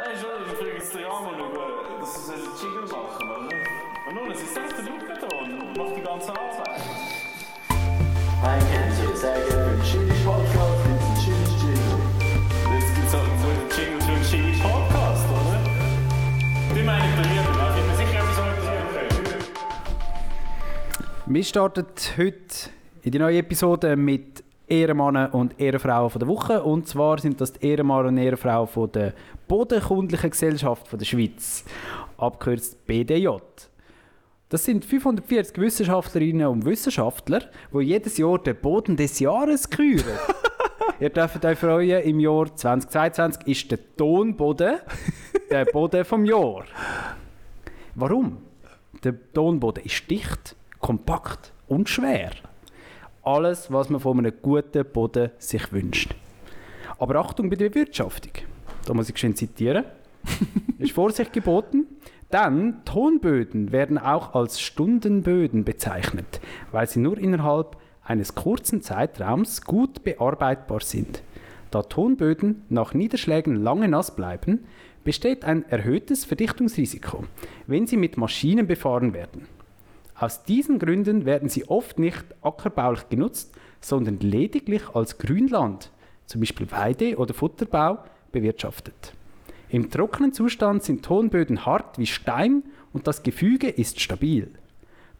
Nein, schon, ich frage jetzt den Ramon über, dass sie einen Jingle machen, oder? Und nun, es ist selbst der Lukaton und macht die ganze Arbeit. Ein Kenntnis, sehr gerne für den Chili Podcast, gibt es einen Chili Jingle. Jetzt gibt es halt so einen Jingle für einen Jingle Podcast, oder? Die meine ich bei mir, da bin mir sicher etwas können. Wir starten heute in die neue Episode mit Ehrenmannen und Ehrenfrauen der Woche. Und zwar sind das die Ehrenmänner und Ehrenfrauen von der Bodenkundlichen Gesellschaft von der Schweiz, abgekürzt BDJ. Das sind 540 Wissenschaftlerinnen und Wissenschaftler, die jedes Jahr den Boden des Jahres küren. Ihr dürft euch freuen, im Jahr 2022 ist der Tonboden der Boden vom Jahr. Warum? Der Tonboden ist dicht, kompakt und schwer. Alles, was man von einem guten Boden sich wünscht. Aber Achtung bei der Bewirtschaftung. Da muss ich schön zitieren. ist Vorsicht geboten, denn Tonböden werden auch als Stundenböden bezeichnet, weil sie nur innerhalb eines kurzen Zeitraums gut bearbeitbar sind. Da Tonböden nach Niederschlägen lange nass bleiben, besteht ein erhöhtes Verdichtungsrisiko, wenn sie mit Maschinen befahren werden. Aus diesen Gründen werden sie oft nicht ackerbaulich genutzt, sondern lediglich als Grünland, zum Beispiel Weide- oder Futterbau, bewirtschaftet. Im trockenen Zustand sind Tonböden hart wie Stein und das Gefüge ist stabil.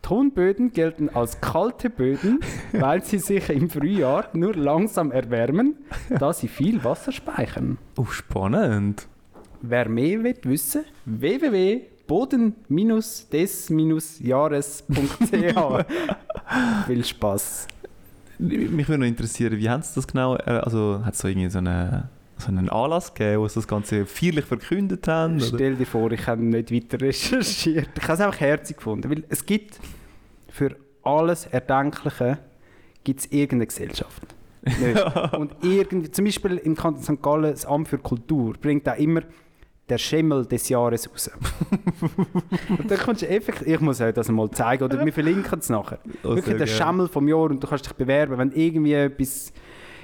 Tonböden gelten als kalte Böden, weil sie sich im Frühjahr nur langsam erwärmen, da sie viel Wasser speichern. Oh, spannend. Wer mehr will wissen, www.boden-des-jahres.ch Viel Spaß. Mich würde noch interessieren, wie haben Sie das genau, äh, also hat es so irgendwie so, eine, so einen Anlass gegeben, wo Sie das Ganze feierlich verkündet haben? Oder? Stell dir vor, ich habe nicht weiter recherchiert. Ich habe es einfach herzig gefunden, weil es gibt für alles Erdenkliche gibt es irgendeine Gesellschaft. Und irgendwie, zum Beispiel im Kanton St. Gallen, das Amt für Kultur bringt auch immer der Schimmel des Jahres raus. und dann kannst du effektiv, ich muss euch das mal zeigen, oder wir verlinken es nachher. Oh, Wirklich der. Schimmel vom Jahr und du kannst dich bewerben, wenn irgendwie etwas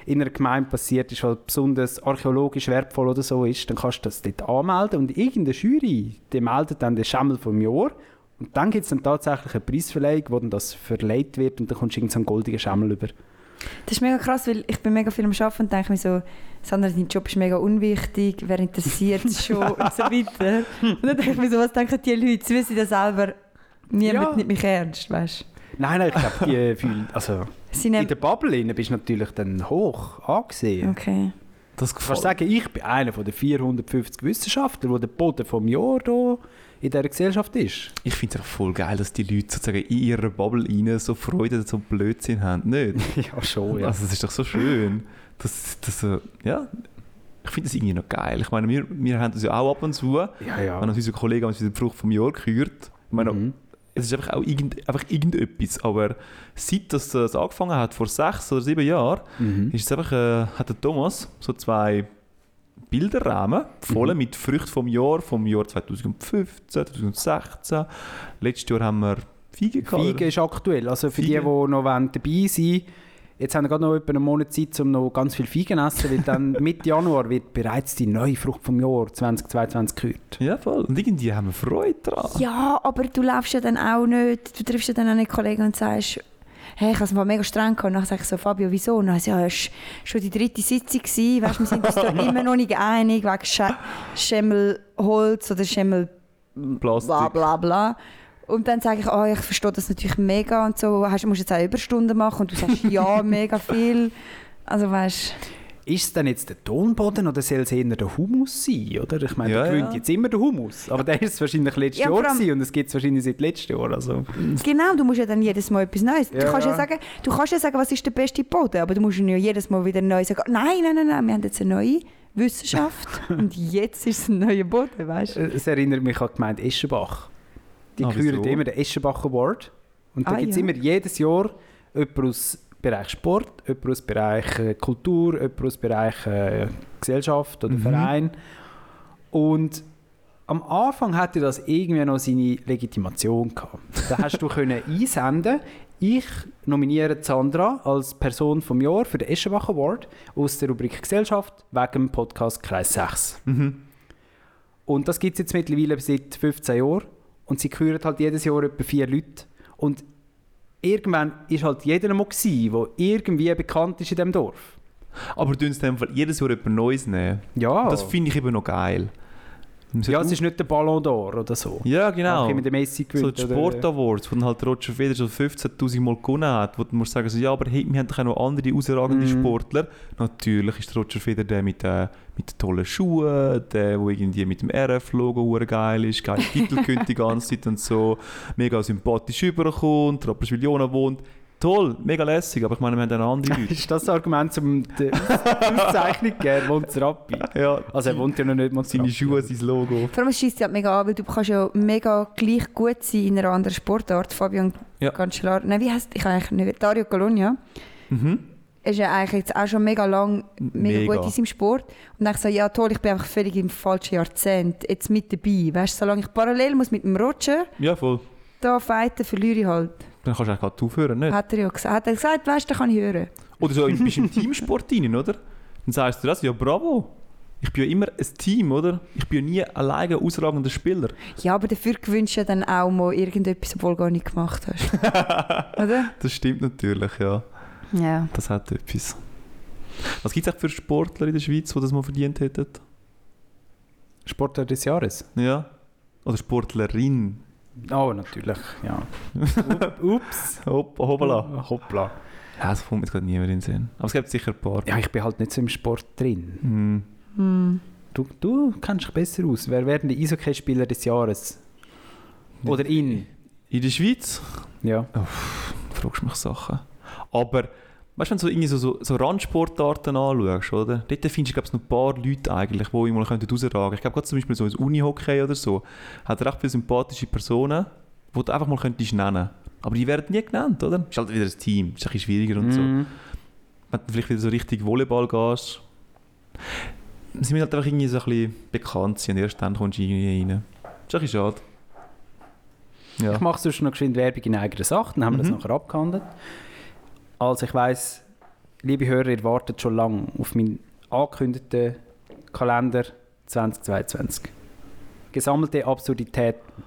in einer Gemeinde passiert ist, was besonders archäologisch wertvoll oder so ist, dann kannst du das dort anmelden und irgendeine Jury, die meldet dann den Schimmel vom Jahr und dann gibt es dann tatsächlich eine Preisverleihung, wo dann das verleiht wird und dann kommst du irgendeinen so einen goldenen Schimmel über. Das ist mega krass, weil ich bin mega viel am Arbeiten und denke mir so, Sandra, dein Job ist mega unwichtig, wer interessiert es schon und so weiter. Und dann denke ich mir so, was denken die Leute? Sie wissen das selber, niemand Ja. nimmt mich ernst, weißt du? Nein, nein, ich glaube, die fühlen, also Sie in der Bubble bist du natürlich dann hoch angesehen. Okay. Das Du kannst sagen, ich bin einer von den 450 Wissenschaftler, der der Boden vom Jahr hier in dieser Gesellschaft ist. Ich finde es einfach voll geil, dass die Leute sozusagen in ihrer Bubble rein so Freude und so Blödsinn haben. Nicht? ja, schon, Also das ist doch so schön. Das, das, äh, ja, ich finde das irgendwie noch geil. Ich meine, wir, wir haben das ja auch ab und zu. Ja, ja. Wenn uns unser Kollege uns die Frucht vom Jahr kürt. Ich meine, Mhm. es ist einfach auch irgend, einfach irgendetwas. Aber seit das, das angefangen hat, vor sechs oder sieben Jahren, Mhm. ist es einfach, äh, hat der Thomas so zwei Bilderrahmen voll Mhm. mit Früchten vom Jahr, vom Jahr 2015, 2016. Letztes Jahr haben wir Feigen gehabt. Feigen ist aktuell. Also für die, die Feigen. noch dabei sein wollen, jetzt haben wir gerade noch etwa einen Monat Zeit, um noch ganz viel Feigen zu essen, weil dann Mitte Januar wird bereits die neue Frucht vom Jahr 2022 gekürt. Ja, voll. Und irgendwie haben wir Freude daran. Ja, aber du läufst ja dann auch nicht, du triffst ja dann auch nicht Kollegen und sagst, hey, ich habe es mal mega streng gehabt. Und dann sage ich so, Fabio, wieso? Und dann ja, es war schon die dritte Sitzung, gewesen. weißt, wir sind uns da immer noch nicht einig wegen Sch Schimmelholz oder Schimmel Plastik. bla bla bla. Und dann sage ich, oh, ich verstehe das natürlich mega und so, hast, musst jetzt auch Überstunden machen und du sagst ja, mega viel. Also weißt Ist es denn jetzt der Tonboden oder soll es eher der Humus sein? Oder? Ich meine, Ja, der gewinnt ja. jetzt immer der Humus. Aber der ist es wahrscheinlich letztes Ja, Jahr gewesen und es gibt es wahrscheinlich seit letztem Jahr. Also. Genau, du musst ja dann jedes Mal etwas Neues. Ja, du, kannst ja. ja. sagen, du kannst ja sagen, was ist der beste Boden, aber du musst ja jedes Mal wieder neu sagen, nein, nein, nein, nein, wir haben jetzt eine neue Wissenschaft und jetzt ist es ein neuer Boden, weißt du? Es erinnert mich an die Gemeinde Eschenbach. Die Ah, küren immer den Eschenbach Award. Und da Ah, gibt es ja. immer jedes Jahr jemanden aus Bereich Sport, jemanden aus Bereich äh, Kultur, jemanden aus Bereich äh, Gesellschaft oder Mhm. Verein. Und am Anfang hatte das irgendwie noch seine Legitimation gehabt. Da hast du können einsenden. Ich nominiere Sandra als Person vom Jahr für den Eschenbach Award aus der Rubrik Gesellschaft wegen dem Podcast Kreis 6. Mhm. Und das gibt es jetzt mittlerweile seit 15 Jahren. Und sie küren halt jedes Jahr etwa vier Leute. Und irgendwann ist halt jeder mal gewesen, der irgendwie bekannt ist in diesem Dorf. Aber du Fall jedes Jahr etwas Neues nehmen. Ja, Das finde ich eben noch geil. Ja es ist nicht der Ballon d'Or oder so. Ja, genau. immer der Messi So gewinnt. die oder- Sport Awards, wo halt Roger Federer schon 15'000 Mal gewonnen hat, wo du musst sagen, so, ja, aber hey, wir haben doch auch noch andere herausragende Mhm. Sportler. Natürlich ist Roger Federer der mit, äh, mit den tollen Schuhen, der, wo irgendwie mit dem RF-Logo geil ist, geile Titel gönnt die ganze Zeit und so, mega sympathisch überkommt, Rapperswil-Jona wohnt. Toll, mega lässig, aber ich meine, wir haben dann andere Leute. Ist das das Argument, um die Aus- Auszeichnung zu geben? Wohnt Rappi? ja, Also er wohnt ja noch nicht mal in seine. Schuhe, sein Logo. Vor allem es schießt ja mega an, weil du kannst ja mega gleich gut sein in einer anderen Sportart. Fabian Ja. Cancellar, nein, wie heißt ich eigentlich nicht? Dario Colonia. Mhm. ist ja eigentlich jetzt auch schon mega lang mega, Mega. gut in seinem Sport. Und dann so, ja toll, ich bin einfach völlig im falschen Jahrzehnt jetzt mit dabei. Weißt du, solange ich parallel muss mit dem Roger Ja, voll. da fighten, verliere ich halt. Dann kannst du eigentlich gerade aufhören, nicht? Hat er ja gesagt. Hat er gesagt, weißt du, dann kann ich hören. Oder so, du bist im Teamsport rein, oder? Dann sagst du das, ja bravo. Ich bin ja immer ein Team, oder? Ich bin ja nie alleine ausragender Spieler. Ja, aber dafür gewünscht du dann auch mal irgendetwas, obwohl du gar nicht gemacht hast. Oder? Das stimmt natürlich, ja. Ja. Das hat etwas. Was gibt es für Sportler in der Schweiz, die das mal verdient hätten? Sportler des Jahres. Ja? Oder Sportlerin? Oh, natürlich, ja. Up- Ups. Hopp, hoppala. Hoppla. Ja, das kommt mir jetzt gerade niemand in den Sinn. Aber es gibt sicher ein paar. Ja, ich bin halt nicht so im Sport drin. Hm. Hm. Du, du kennst dich besser aus. Wer werden die Eishockeyspieler des Jahres? Oder in? In der Schweiz Ja. fragst du mich Sachen. Aber weißt du, wenn du so, irgendwie so, so, so Randsportarten anschaust, oder? Dort findest du glaub ich, noch ein paar Leute eigentlich, die immer rausragen könnten. Ich glaube, gerade zum Beispiel so ins Unihockey oder so, hat recht viele sympathische Personen, die du einfach mal könntest nennen Aber die werden nie genannt, oder? Ist halt wieder ein Team, ist ein bisschen schwieriger und so. Mhm. Wenn du vielleicht wieder so richtig Volleyball gehst, sie müssen halt einfach irgendwie so ein bisschen bekannt sein und erst dann kommst du irgendwie rein. Ist ein bisschen schade. Ja. Ich mache sonst noch geschwind Werbung in eigener Sache, dann haben wir Mhm. das nachher abgehandelt. Also ich weiss, liebe Hörer, ihr wartet schon lange auf meinen angekündigten Kalender 2022. Gesammelte Absurditäten.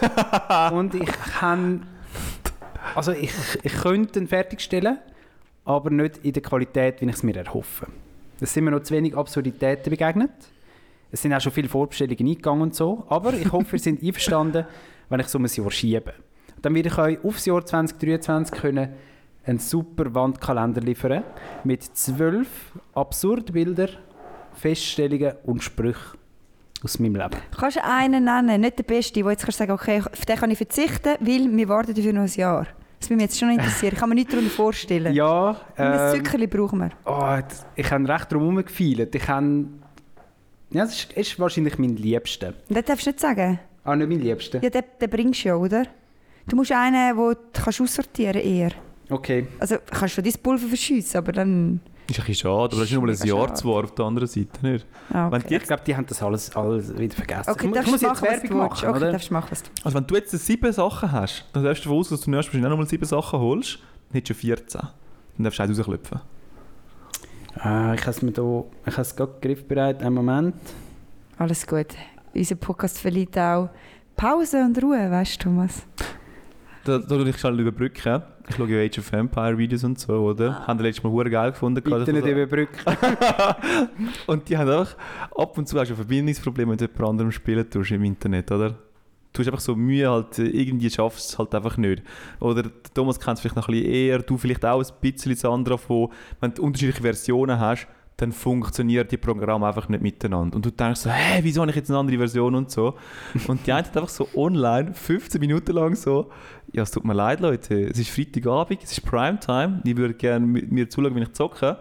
Und ich kann... Also ich, ich könnte ihn fertigstellen, aber nicht in der Qualität, wie ich es mir erhoffe. Es sind mir noch zu wenig Absurditäten begegnet. Es sind auch schon viele Vorbestellungen eingegangen und so. Aber ich hoffe, ihr seid einverstanden, wenn ich es um ein Jahr schiebe. Dann werde ich euch aufs Jahr 2023 können einen super Wandkalender liefern mit zwölf Absurdbilder, Feststellungen und Sprüchen aus meinem Leben. Kannst du einen nennen, nicht den Besten, wo jetzt kannst du sagen, okay, auf den kann ich verzichten, weil wir warten dafür noch ein Jahr. Das würde mich jetzt schon interessieren. Ich kann mir nichts darunter vorstellen. Ja, ein ähm, Zuckerli brauchen wir. oh, ich habe recht drum herumgefeilt. Ich habe... Ja, das ist, ist wahrscheinlich mein Liebster. Das darfst du nicht sagen. Ah, nicht mein Liebster. Ja, den, den bringst du ja, oder? Du musst einen, den du kannst aussortieren eher. Okay. Also kannst du dein Pulver verschiessen, aber dann... Ist ein bisschen schade, aber das ist nur mal ein Jahr zwar auf der anderen Seite, nicht? Ah, Wenn okay. die Ich glaube, die haben das alles, alles wieder vergessen. Okay, ich, mu- ich darfst muss du jetzt machen, du Werbung machen, Okay, oder? darfst du machen, was du Also wenn du jetzt sieben Sachen hast, dann darfst du davon aus, dass du nächstes Mal nochmal sieben Sachen holst, dann hättest du schon 14. Dann darfst du eins rausklopfen. Ah, ich habe es mir da... Ich habe es gerade griffbereit. Einen Moment. Alles gut. Unser Podcast verliert auch Pause und Ruhe, weißt du, Thomas? Da, da ich schnell überbrücken. Ich schaue ja Age of Empire Videos und so, oder? Haben die letztes Mal hure geil gefunden. Bitte nicht so- überbrücken. Und die haben einfach, ab und zu hast du ein Verbindungsproblem, wenn du jemand anderem spielen tust im Internet, oder? Du hast einfach so Mühe, halt, irgendwie schaffst du es halt einfach nicht. Oder der Thomas kennt es vielleicht noch ein bisschen eher, du vielleicht auch ein bisschen Sandra von, wenn du unterschiedliche Versionen hast, dann funktioniert die Programme einfach nicht miteinander. Und du denkst so, hä, wieso habe ich jetzt eine andere Version und so. Und die eine hat einfach so online, 15 Minuten lang so, ja, es tut mir leid, Leute, es ist Freitagabend, es ist Primetime, ich würde gerne mit mir zuschauen, wenn ich zocke,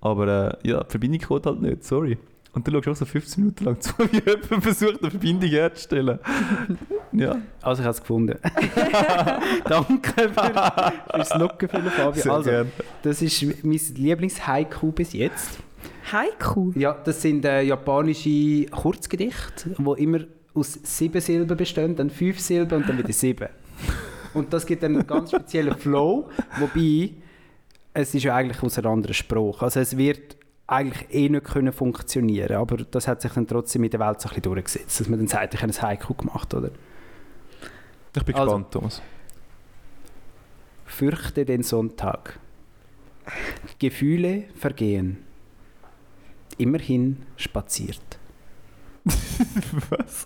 aber äh, ja, die Verbindung kommt halt nicht, sorry. Und dann schaust du auch so 15 Minuten lang zu, wie jemand versucht, eine Verbindung herzustellen. ja, Also ich habe es gefunden. Danke für, fürs Locken, für Fabio. sehr Also, gerne. das ist mein Lieblings-Haiku bis jetzt. Haiku. Ja, das sind äh, japanische Kurzgedichte, die immer aus sieben Silben bestehen, dann fünf Silben und dann wieder sieben. Und das gibt einen ganz speziellen Flow, wobei es ist ja eigentlich aus einem anderen Spruch. Also es wird eigentlich eh nicht können funktionieren aber das hat sich dann trotzdem in der Welt so ein bisschen durchgesetzt, dass man dann sagt, ich habe ein Haiku gemacht, oder? Ich bin Also- gespannt, Thomas. Fürchte den Sonntag. Gefühle vergehen. Immerhin spaziert. Was?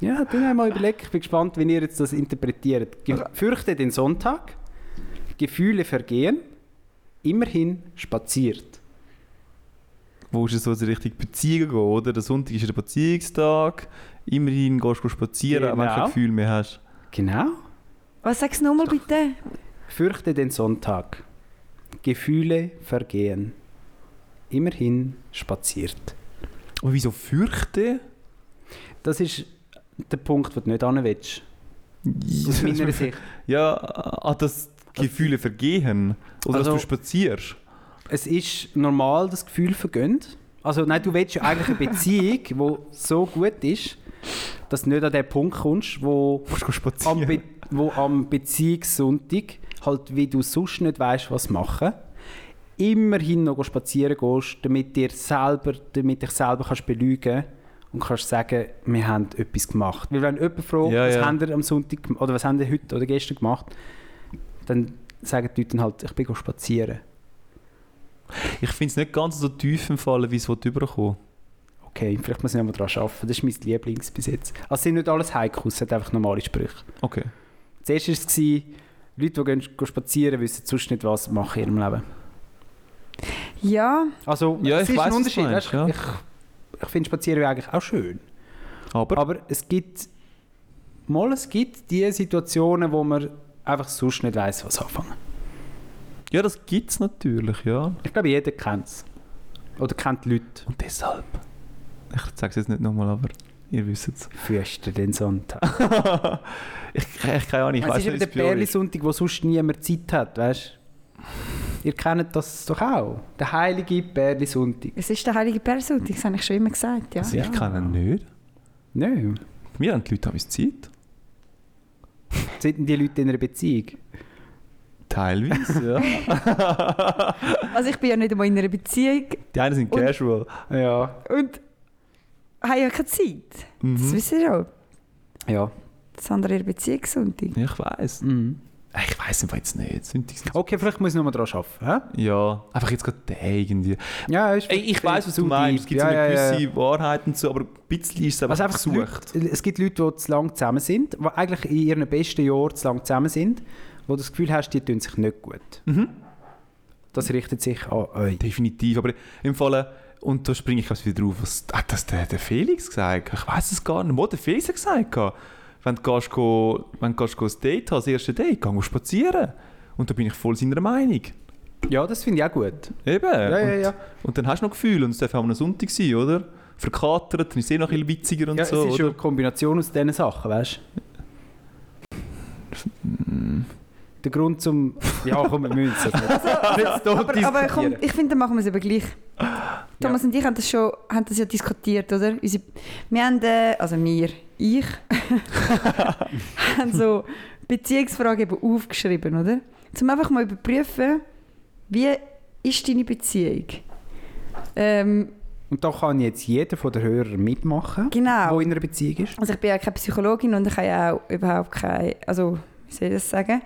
Ja, dann haben wir mal überlegt. Ich bin gespannt, wie ihr jetzt das interpretiert. Ge Fürchte den Sonntag. Gefühle vergehen. Immerhin spaziert. Wo ist es so in Richtung Beziehung gehen, oder? Der Sonntag ist der Beziehungstag. Immerhin gehst du spazieren, auch wenn du Genau. kein Gefühl mehr hast. Genau. Was sagst du nochmal bitte? Fürchte den Sonntag. Gefühle vergehen. Immerhin spaziert. Aber wieso fürchte? Das ist der Punkt, den du nicht hin willst. Aus meiner Sicht. Ja, ah, dass die Gefühle vergehen. Oder Also- dass du spazierst. Es ist normal, dass Gefühl vergönnt. Also nein, du willst ja eigentlich eine Beziehung, die so gut ist, dass du nicht an den Punkt kommst, wo am. Be wo am Beziehungssonntag halt, wie du sonst nicht weißt, was machen, immerhin noch spazieren gehst, damit dir selber, damit dich selber kannst belügen und kannst sagen, wir haben etwas gemacht. Weil wenn jemand fragt, Ja, was ja. haben ihr am Sonntag oder was haben ihr heute oder gestern gemacht, dann sagen die Leute dann halt, ich bin spazieren. Ich finde es nicht ganz so tief im Fall, wie es überkommen Okay, vielleicht muss ich noch mal daran arbeiten. Das ist mein Lieblings bis jetzt. Also es sind nicht alles Haikus, es hat einfach normale Sprüche. Okay. Zuerst war es, Leute, die gehen, spazieren, wissen sonst nicht, was machen in ihrem Leben. Ja, Also, Ja, es ich ist weiss, ein du Unterschied. meinst, weißt, ja. Ich, ich finde Spazieren eigentlich auch schön. Aber, Aber es gibt, mal, es gibt die Situationen, wo man einfach sonst nicht weiß, was anfangen. ja, das gibt es natürlich, ja. Ich glaube, jeder kennt es. Oder kennt die Leute. Und deshalb. Ich sage es jetzt nicht nochmal, aber ihr wisst es. Fürchte den Sonntag. ich, ich keine Ahnung, ich es weiß ist eben nicht, der wie es bei euch ist. Perli-Sonntag, wo sonst niemand Zeit hat, weißt Ihr kennt das doch auch. Der heilige Perli-Sonntag. es ist der heilige Person, das habe ich schon immer gesagt. Ja. Also ich kenne ihn nicht. Nein. Wir haben die Leute haben Zeit. Sind die Leute in einer Beziehung? Teilweise, ja. Also ich bin ja nicht einmal in einer Beziehung Die einen sind Und- casual. Ja. und habe ja keine Zeit. Das Mhm. wissen Sie auch. Ja. Das andere ihre Beziehungssonntag. Ich weiß. Mhm. Ich weiß einfach jetzt nicht. Sonntags nicht. Okay, vielleicht muss ich noch mal daran arbeiten. hä? Ja, einfach jetzt gerade der irgendwie. Ja, ist Ey, ich weiß, was du meinst. Es gibt ja, so eine ja, gewisse ja. Wahrheit und so, aber ein bisschen ist es einfach, Also einfach die gesucht. Leute, es gibt Leute, die zu lange zusammen sind, die eigentlich in ihren besten Jahren zu lange zusammen sind, wo du das Gefühl hast, die tun sich nicht gut. Mhm. Das richtet sich an euch. Definitiv. Aber im Fall, und da springe ich also wieder drauf, was hat das der, der Felix gesagt? Ich weiß es gar nicht. Wo der Felix hat gesagt? Wenn du, gehst, go, wenn du gehst, go ein Date hast, das erste Date, geh go spazieren. Und da bin ich voll seiner Meinung. Ja, das finde ich auch gut. Eben. Ja, ja, und, ja. und dann hast du noch Gefühl und es darf auch ein Sonntag sein, oder? Verkatert, dann ist es eh noch ein bisschen witziger und ja so, es ist ja oder? eine Kombination aus diesen Sachen, weißt du? Der Grund zum... Ja, komm, wir müssen es nicht. Nicht so Aber, aber komm, ich finde, dann machen wir es eben gleich. Thomas und ich haben das schon haben das ja diskutiert, oder? Unsere, wir haben, äh, also wir, ich, haben so Beziehungsfragen eben aufgeschrieben, oder? Um einfach mal überprüfen, wie ist deine Beziehung? Ähm, Und da kann jetzt jeder von den Hörern mitmachen, genau. der in einer Beziehung ist. Also ich bin ja keine Psychologin und ich habe ja auch überhaupt keine, also wie soll ich das sagen?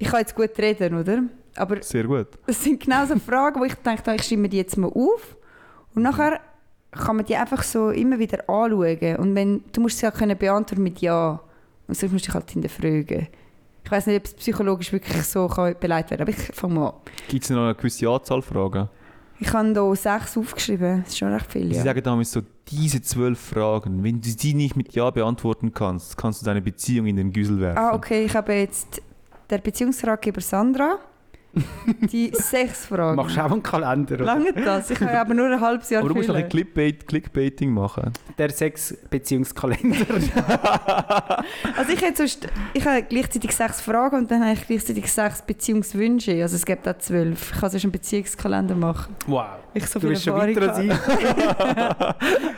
Ich kann jetzt gut reden, oder? Aber Sehr gut. das sind genau so Fragen, wo ich denke, ich schreibe mir die jetzt mal auf und nachher kann man die einfach so immer wieder anschauen und wenn, du musst sie ja können beantworten mit Ja und sonst musst du dich halt hinterfragen. Ich weiß nicht, ob es psychologisch wirklich so kann beleidigt werden aber ich fange mal an. Gibt es noch eine gewisse Anzahl Fragen? Ich habe hier sechs aufgeschrieben, das ist schon recht viel, Sie ja. sagen damals so, diese zwölf Fragen, wenn du die nicht mit Ja beantworten kannst, kannst du deine Beziehung in den Güssel werfen. Ah, okay, ich habe jetzt der Beziehungsratgeber Sandra, die sechs Fragen. Machst du auch einen Kalender? Oder? Lange das? Ich habe aber nur ein halbes Jahr Aber du musst noch ein Clickbait, Clickbaiting machen. Der Sex-Beziehungskalender. Also ich, hätte sonst, ich habe gleichzeitig sechs Fragen und dann habe ich gleichzeitig sechs Beziehungswünsche. Also es gibt auch zwölf. Ich kann sonst einen Beziehungskalender machen. wow. Ich so Du viel bist schon weiter als ich.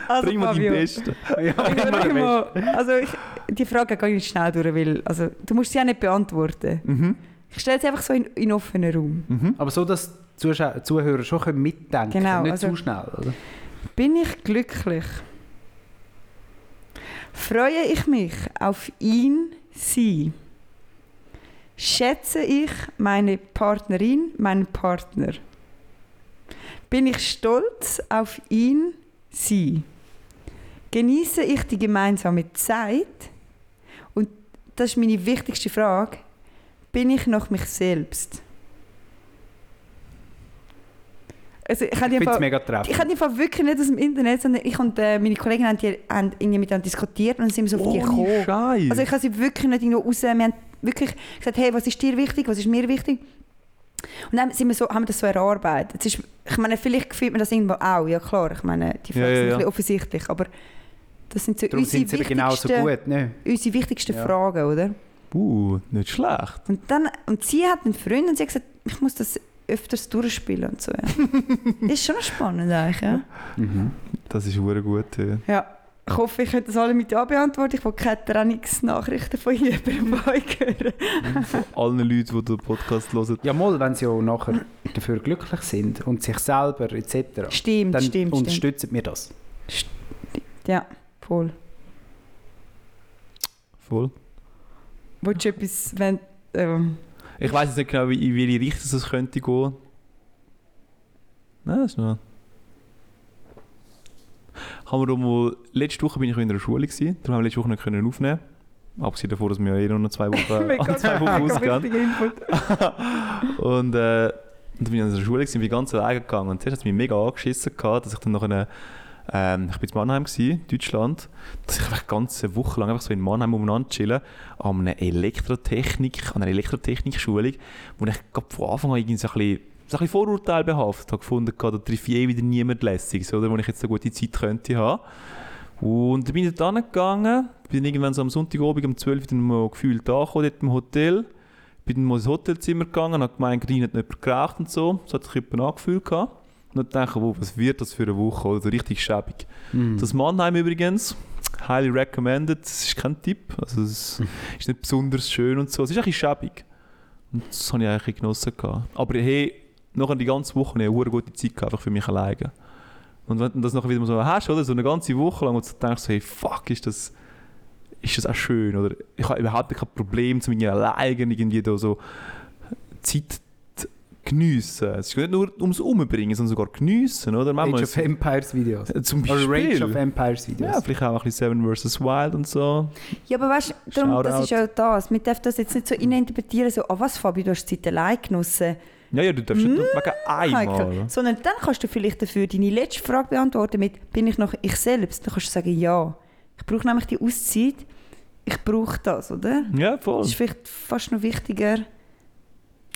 Also Bring mal dein Besten. ja, der mal, also ich, die Frage gehe ich nicht schnell durch, weil also, du musst sie auch nicht beantworten. Mhm. Ich stelle sie einfach so in, in offenen Raum. Mhm. Aber so, dass Zuschau Zuhörer schon können mitdenken Genau, nicht also- zu schnell. Oder? Bin ich glücklich? Freue ich mich auf ihn, sie? Schätze ich meine Partnerin, meinen Partner? Bin ich stolz auf ihn, sie? Genieße ich die gemeinsame Zeit? Und das ist meine wichtigste Frage. Bin ich noch mich selbst? Also ich die finde es mega treffend. ich habe die wirklich nicht aus dem Internet, sondern ich und äh, meine Kollegen haben, die, haben irgendwie miteinander diskutiert und dann sind wir so auf die Ohne gekommen. Scheiß. Also ich habe sie wirklich nicht irgendwo raus, wir haben wirklich gesagt, hey, was ist dir wichtig, was ist mir wichtig? Und dann sind wir so, haben wir das so erarbeitet. Ist, ich meine, vielleicht fühlt man das irgendwo auch, ja klar, ich meine, die Fragen Ja, ja, sind ein bisschen offensichtlich, aber das sind so Darum unsere sind eben genauso wichtigsten, gut. Ne? unsere wichtigsten. Fragen, oder? Uh, nicht schlecht. Und, dann, und sie hat einen Freund und sie hat gesagt, ich muss das öfters durchspielen und so. Ja. ist schon spannend eigentlich, ja. Mhm. Das ist hure gut. Ja. Ja, ich hoffe, ich könnte das alle mit Ja beantworten. Ich will keine Trainingsnachrichten von jemandem von euch hören. Von allen Leuten, die den Podcast hören. Ja, mal, wenn sie ja nachher dafür glücklich sind und sich selber etc., Stimmt, dann stimmt, stimmt. unterstützen wir das. Ja, voll. Voll. Willst du etwas, wenn... Ähm, Ich weiß jetzt nicht genau, wie, in welche Richtung es könnte gehen. Nein, das ist noch. Haben wir mal, letzte Woche bin ich in einer Schule gewesen, darum haben wir letzte Woche nicht können aufnehmen. Abgesehen davon, dass wir ja eh noch zwei Wochen, mega, zwei Wochen ausgehen. Und äh, dann bin ich an der Schule gewesen, bin ganz alleine gegangen. Und zuerst hat es mich mega angeschissen, gehabt, dass ich dann noch eine, ähm, ich bin in Mannheim gewesen, Deutschland, dass ich eine ganze Woche lang einfach so in Mannheim umeinander chillen, an einer Elektrotechnik, an einer Elektrotechnik-Schulung, wo ich von Anfang an irgendwie so ein bisschen, so ein bisschen Vorurteil behaftet habe gefunden, da ich eh wieder niemand lässig, oder, wo ich jetzt eine gute Zeit könnte haben. Und dann bin ich dort gegangen, bin irgendwann so am Sonntagabend um 12 Uhr mal gefühlt angekommen, dort im Hotel. Bin dann mal ins Hotelzimmer gegangen, habe gemeint, rein hat noch jemand geraucht und so. So hat sich jemand angefühlt. gehabt. Und ich, wow, was wird das für eine Woche? Oder richtig schäbig. Mhm. Das Mannheim übrigens, highly recommended. Das ist kein Tipp. Also es ist nicht besonders schön und so. Es ist ein bisschen schäbig. Und das habe ich eigentlich genossen. Gehabt. Aber hey, nachher die ganze Woche ich eine hure gute Zeit gehabt, einfach für mich alleine. Und wenn du das nachher wieder so hast, oder? So eine ganze Woche lang und du denkst hey, fuck, ist das, ist das auch schön, oder? Ich habe überhaupt kein Problem, zu mir alleine irgendwie da so Zeit geniessen. Es ist nicht nur ums Umbringen, sondern sogar geniessen, oder? Manchmal Age of Empires Videos. ist- zum Oder Beispiel. Rage of Empires Videos. ja, vielleicht auch ein bisschen Seven vs. Wild und so. Ja, aber weißt du, darum, das ist ja das. Man darf das jetzt nicht so interpretieren, so, ah was Fabi, du hast die Zeit allein genossen. Ja, ja, du darfst nicht nur wegen einmal. Heiko. oder? Sondern dann kannst du vielleicht dafür deine letzte Frage beantworten mit, bin ich noch ich selbst? Dann kannst du sagen, ja. Ich brauche nämlich die Auszeit. Ich brauche das, oder? Ja, voll. Das ist vielleicht fast noch wichtiger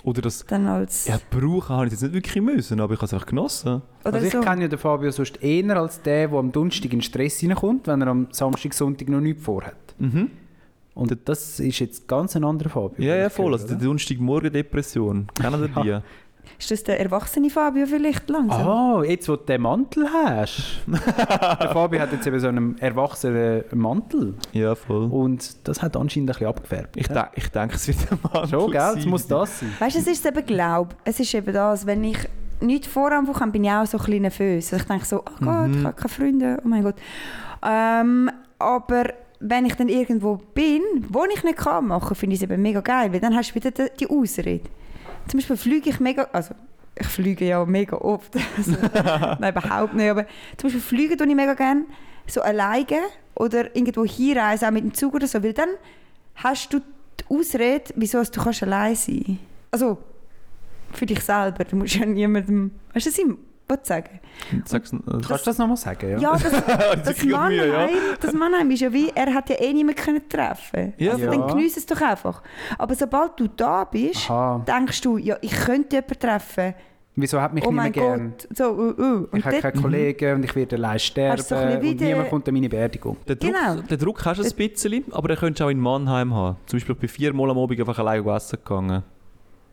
Oder das, dann als... ja, brauchen habe ich jetzt nicht wirklich müssen, aber ich habe es einfach genossen. oder Also ich so. kenne ja den Fabio sonst eher als der, der am Donnerstag in Stress reinkommt, wenn er am Samstag, Sonntag noch nichts vorhat. Mhm. Und das ist jetzt ganz ein anderer Fabio. Ja, ja, voll. höre, Also die oder? Donnerstagmorgen-Depression. Kennen Sie die? Ist das der erwachsene Fabio vielleicht langsam? Ah, jetzt wo du den Mantel hast. der Fabio hat jetzt eben so einen erwachsenen Mantel. Ja, voll. Und das hat anscheinend ein bisschen abgefärbt. Ich, ja? de ich denke, es wird ein Mann. Schon, gell? Es muss das sein. Weißt du, es ist eben Glaub. Es ist eben das, wenn ich nicht vor am Wochenende bin ich auch so ein bisschen nervös. Also ich denke so, oh Gott, ich habe keine Freunde, oh mein Gott. Ähm, aber wenn ich dann irgendwo bin, wo ich nicht kann machen, finde ich es eben mega geil, weil dann hast du wieder die, die Ausrede. Zum Beispiel fliege ich mega, also ich fliege ja mega oft, also, nein, überhaupt nicht, aber zum Beispiel fliegen tue ich mega gerne, so alleine oder irgendwo hinreisen, auch mit dem Zug oder so, weil dann hast du die Ausrede, wieso du kannst allein sein. Also, für dich selber, du musst ja niemandem, weißt du, was sagen? Sag's, äh, Kannst du das nochmal sagen? Ja. Ja, das, das, Mannheim, Mühe, ja. das Mannheim ist ja wie, er hat ja eh niemanden können treffen Ja, Also Ja. dann geniess es doch einfach. Aber sobald du da bist, Aha. denkst du, ja, ich könnte jemanden treffen. Wieso hat mich oh niemand mein gern? Gott. So, uh, uh. Ich Und habe keine Kollegen und ich werde allein sterben so und niemand kommt an meine Beerdigung. Den Druck, Genau. den Druck hast du ein bisschen, aber den könntest du auch in Mannheim haben. Zum Beispiel, ich bin viermal am Abend einfach alleine essen gegangen.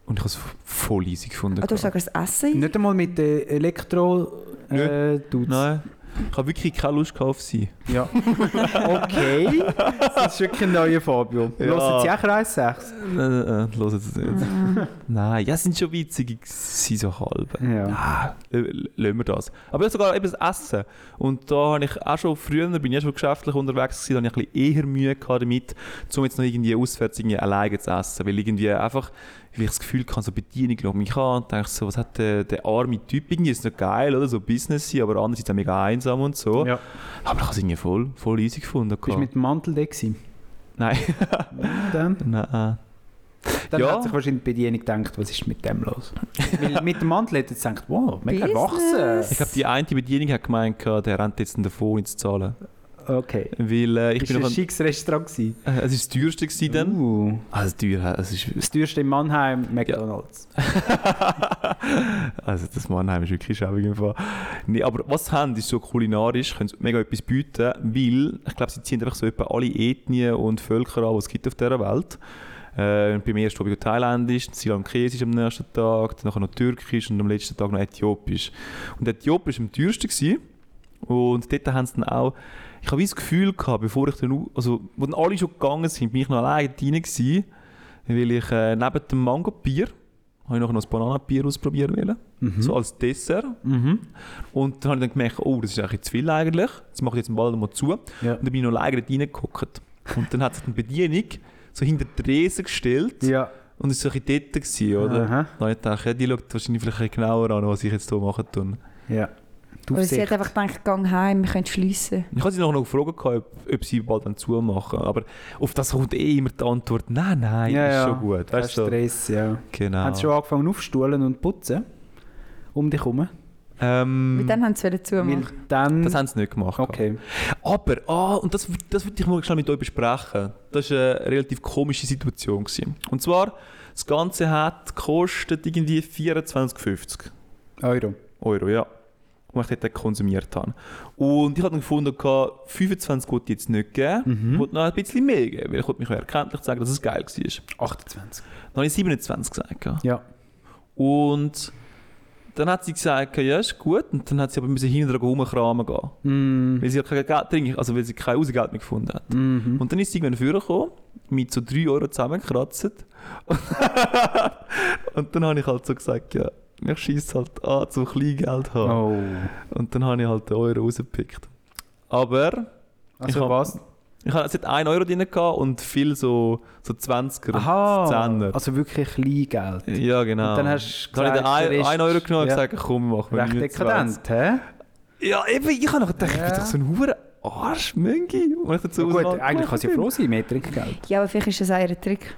Und ich habe es voll easy gefunden. Ah, du gehabt. sagst das Essen? Nicht einmal mit den Elektro... Äh, Dudes. Nein. Ich habe wirklich keine Lust auf sie. Ja. Okay. Das ist wirklich ein neuer Fabio. Ja. Hören Sie auch Kreis 6? Nein, nein, nein, los jetzt nicht. Nein, ja, es sind schon witzig, sie so halb. Ja. Nein, lassen wir das. Aber ja, sogar eben das Essen. Und da habe ich auch schon früher, bin ich schon geschäftlich unterwegs gewesen, da habe ich ein bisschen eher Mühe gehabt damit, um jetzt noch irgendwie auswärts irgendwie alleine zu essen. Weil irgendwie einfach, weil ich das Gefühl hatte, so Bedienung schaut mich an und denke so, was hat der, der arme Typ, irgendwie ist nicht geil, oder? So Business aber andererseits auch mega einsam und so. ja. Aber ich habe es irgendwie voll, voll easy gefunden. Bist du mit dem Mantel da gewesen? Nein, Ja, dann nein. dann Ja. hat sich wahrscheinlich die Bedienung gedacht, was ist mit dem los? Weil mit dem Mantel hätte sie gedacht, wow, mega erwachsen. Ich glaube, die eine Bedienung hat gemeint, der rennt jetzt davon ins Zahlen. Okay. Weil äh, ich Ist bin ein schickes Restaurant gewesen? äh, es war das teuerste gewesen dann. Uh. Also teuer, es ist Das teuerste in Mannheim, McDonalds. also das Mannheim ist wirklich schäbig im Fall. Nee, aber was sie haben, ist so kulinarisch, können sie mega etwas bieten, weil ich glaube, sie ziehen einfach so etwa alle Ethnien und Völker an, die es gibt auf dieser Welt. Äh, beim ersten habe ich thailändisch, Sri Lankesisch am nächsten Tag, dann noch türkisch und am letzten Tag noch äthiopisch. Und äthiopisch war am teuersten. Gewesen. Und dort haben sie dann auch, ich habe das Gefühl gehabt, bevor ich dann, also, wo dann alle schon gegangen sind, bin ich noch alleine drin gewesen, weil ich äh, neben dem Mango-Bier, habe ich noch ein Bananenbier ausprobieren wollen, Mhm. so als Dessert. Mhm. Und dann habe ich dann gemerkt, oh, das ist eigentlich zu viel eigentlich, das mache ich jetzt bald mal zu. Ja. Und dann bin ich noch alleine dort reingeguckt. Und dann hat sich die Bedienung so hinter die Tresen gestellt Ja. und ist so ein bisschen dort gewesen, oder? Aha. Dann habe ich gedacht, ja, die schaut wahrscheinlich vielleicht genauer an, was ich jetzt hier machen tue. Ja. Du Oder sie hat einfach gedacht, gang heim, wir können schliessen. Ich habe sie noch gefragt, ob, ob sie bald dann zumachen. Aber auf das kommt eh immer die Antwort, nein, nein, Ja, ist ja. schon gut. Weißt so. Stress, ja. genau. Haben sie schon angefangen aufzustuhlen und putzen? Um dich herum? ähm, Weil dann haben sie es Weil zumachen. dann... das haben sie nicht gemacht. okay. Aber, ah, und das, das würde ich mal schnell mit euch besprechen. Das war eine relativ komische Situation. Gewesen. Und zwar, das Ganze hat gekostet irgendwie 24,50 Euro. Euro, ja. Und ich dort konsumiert habe. Und ich habe dann gefunden, gehabt, 25 wollte ich jetzt nicht geben, Mhm. ich wollte noch ein bisschen mehr geben, weil ich wollte mich erkenntlich sagen, dass es geil war. 28. Dann habe ich 27 gesagt. Ja. Und dann hat sie gesagt, ja, ist gut. Und dann hat sie aber müssen hinten dran rumkramen gehen. Mhm. Weil sie ja kein Geld dringend, also weil sie kein Hausgeld mehr gefunden hat. Mhm. Und dann ist sie irgendwann vorgekommen, mit so 3 Euro zusammengekratzt. und dann habe ich halt so gesagt, ja, mich schießt halt an, zum Kleingeld haben. Oh. Und dann habe ich halt den Euro rausgepickt. Aber Also Ich hab- was? ich hatte, es hat 1 Euro drin gehabt und viel so, so 20er Aha. und 10er. Also wirklich Kleingeld. Ja, genau. Und dann hast du dann habe ich gesagt, den der 1 Rest- Euro genommen und ja. gesagt, komm, mach mir Recht 29. dekadent, hä? Ja, eben, ich habe noch gedacht, ich bin Ja. doch so ein hure Arsch, Möngi. Und ich dazu Ja, gut, eigentlich kann sie bin. froh sein, mehr Trinkgeld. Ja, aber vielleicht ist das auch ihr Trick.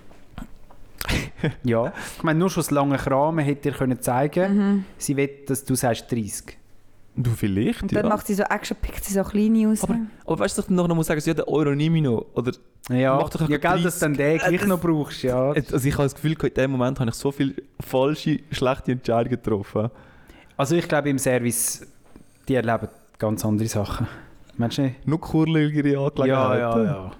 Ja. Ich meine, nur schon das lange Kramen hätte ihr können zeigen Mhm. Sie will, dass du sagst 30. Du vielleicht, Und ja. dann macht sie so extra, pickt sie so kleine raus. Aber- Aber weißt du, dass du noch muss sagen, so, ja, den Euro nehme ich noch. Oder, Ja, Mach doch ja Geld, dass du dann den Äh, gleich noch brauchst, ja. also ich habe das Gefühl, in dem Moment habe ich so viele falsche, schlechte Entscheidungen getroffen. Also ich glaube, im Service, die erleben ganz andere Sachen. Meinst du nicht? Nur kurligere Ja, Angelegenheiten. ja, ja.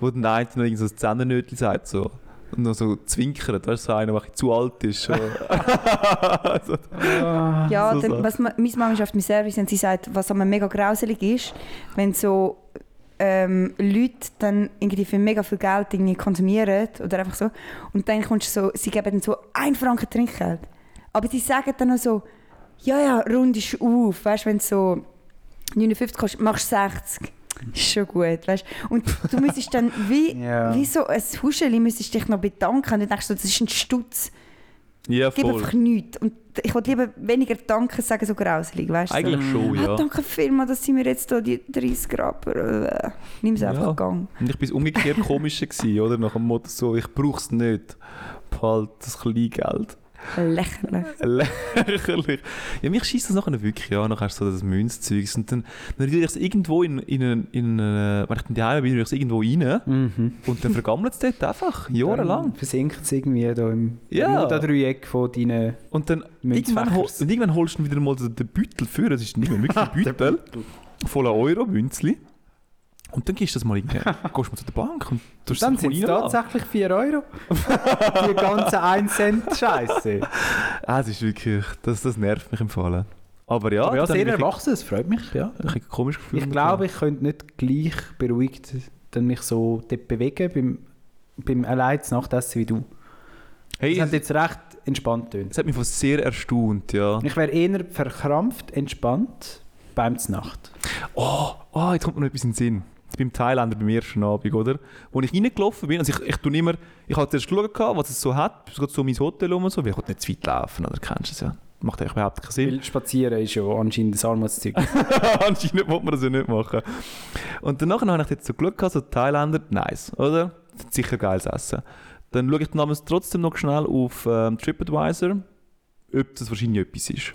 Wo dann der eine noch irgend so ein Zehnnötchen sagt, so. Und noch so zwinkert, weißt du, so einer, der ein zu alt ist. So. so. Ja, So dann, was meine Mama schafft im Service und sie sagt, was aber mega grauselig ist, wenn so ähm, Leute dann irgendwie für mega viel Geld irgendwie konsumieren oder einfach so und dann kommst du so, sie geben dann so ein Franken Trinkgeld. Aber sie sagen dann noch so, ja, ja, rundest auf, weißt du, wenn es so 59 kostet, machst du 60. Ist schon gut, weißt du. Und du müsstest dann wie, Ja. wie so ein Huscheli müsstest dich noch bedanken und dann denkst du, das ist ein Stutz. Ja, Gib einfach nichts. Und ich wollte lieber weniger Danke sagen, so grauselig, weißt du? Eigentlich schon, Ah, ja. danke vielmals, dass Sie mir jetzt hier die 30 Grad... Äh, Nimm es einfach Ja. gang. Und ich war umgekehrt komischer, gewesen, oder? Nach dem Motto so, ich brauche es nicht. Behalt das Kleingeld. Lächerlich. Lächerlich. Ja, mich schießt das nachher wirklich an, nachher so das Münzzeugs. Und dann, dann rühre ich es irgendwo in, in, in, in äh, wenn ich dann daheim bin, rühre ich es irgendwo rein. Mhm. Und dann vergammelt es dort einfach, jahrelang. Dann versinkt es irgendwie da im Ja. ja. Dreieck von deinen Und dann irgendwann, hol, und irgendwann holst du wieder mal den, den Beutel für. Das ist nicht mehr wirklich ein Beutel. voller Euro, Münzli. Und dann gehst du das mal in, gehst mal zu der Bank und tust Dann das sind es tatsächlich 4 Euro. die ganze 1 Cent Scheiße. Ah, das ist wirklich, das, das nervt mich im Fall. Aber ja, Aber ja, das sehr erwachsen, das freut mich, ja. ein komisches Gefühl. Ich glaube, ich könnte nicht gleich beruhigt dann mich so dort bewegen beim, beim allein Nachtessen wie du. hey, Das hat es, jetzt recht entspannt tönt. es hat mich von sehr erstaunt, ja. Ich wäre eher verkrampft, entspannt beim Nacht. Oh, oh, jetzt kommt mir noch etwas in den Sinn. Beim Thailänder beim ersten Abend, oder? Wo ich reingelaufen bin, also ich, ich tue immer, ich habe zuerst geschaut, was es so hat, es geht so um mein Hotel rum und so, weil ich nicht zu weit laufen, oder kennst du es ja? Macht eigentlich überhaupt keinen Sinn. Weil Spazieren ist ja anscheinend ein Armutszeug. Anscheinend wollte man das ja nicht machen. Und danach habe ich jetzt so gehabt, so Thailänder, nice, oder? Das sicher geiles Essen. Dann schaue ich namens trotzdem noch schnell auf ähm, TripAdvisor, ob das wahrscheinlich etwas ist.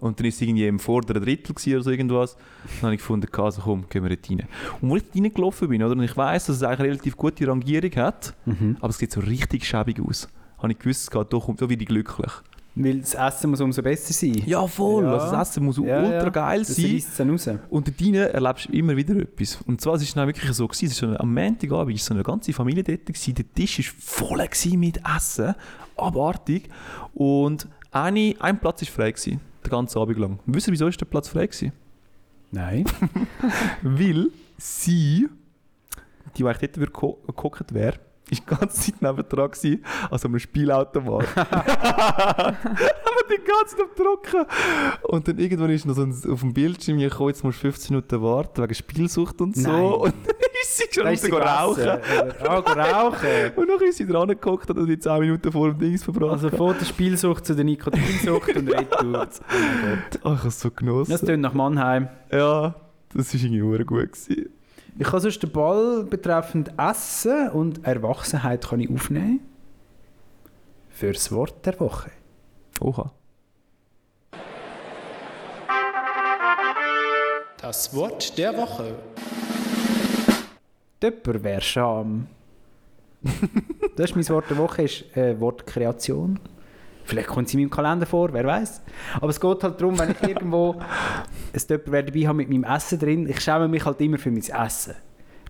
Und dann war es irgendwie im vorderen Drittel oder so irgendwas. Dann habe ich gefunden, also komm, gehen wir dort rein. Und als ich reingelaufen bin, oder, und ich weiss, dass es eigentlich eine relativ gute Rangierung hat, mhm. aber es sieht so richtig schäbig aus, habe ich gewusst, es geht doch, da werde ich glücklich. Weil das Essen muss umso besser sein. Ja, voll. Ja. Also das Essen muss Ja, ultra ja. geil Das sein. dann raus. Und dort drinnen erlebst du immer wieder etwas. Und zwar es ist es dann wirklich so, gewesen, es war so am Montagabend ist so eine ganze Familie dort, gewesen, der Tisch war voll mit Essen, abartig. Und eine, ein Platz war frei, gewesen, den ganzen Abend lang. Und wisst ihr, wieso ist der Platz frei gewesen? Nein. Weil sie, die, die eigentlich dort würde geguckt wäre, ist die ganze Zeit nebendran gewesen, also einem Spielautomat. Aber die ganze Zeit am Drucken. Und dann irgendwann ist noch so ein, auf dem Bildschirm gekommen, jetzt musst du 15 Minuten warten wegen Spielsucht und so. Nein. Und sie schon raus rauchen. Ah, rauchen. Und dann ist sie dran geguckt und die 10 Minuten vor dem Dings verbracht. Also von der Spielsucht zu der Nikotinsucht und retour. Oh mein Gott. oh, ich habe es so genossen. Das klingt nach Mannheim. ja, das war irgendwie gut. Gewesen. Ich kann sonst den Ball betreffend Essen und Erwachsenheit kann ich aufnehmen. Fürs Wort der Woche. Oha. Das Wort der Woche. Töpperwehrscham. das ist mein Wort der Woche, ist äh, Wortkreation. Vielleicht kommt sie in meinem Kalender vor, wer weiß. Aber es geht halt darum, wenn ich irgendwo ein Töpperwehr dabei habe mit meinem Essen drin, ich schäme mich halt immer für mein Essen.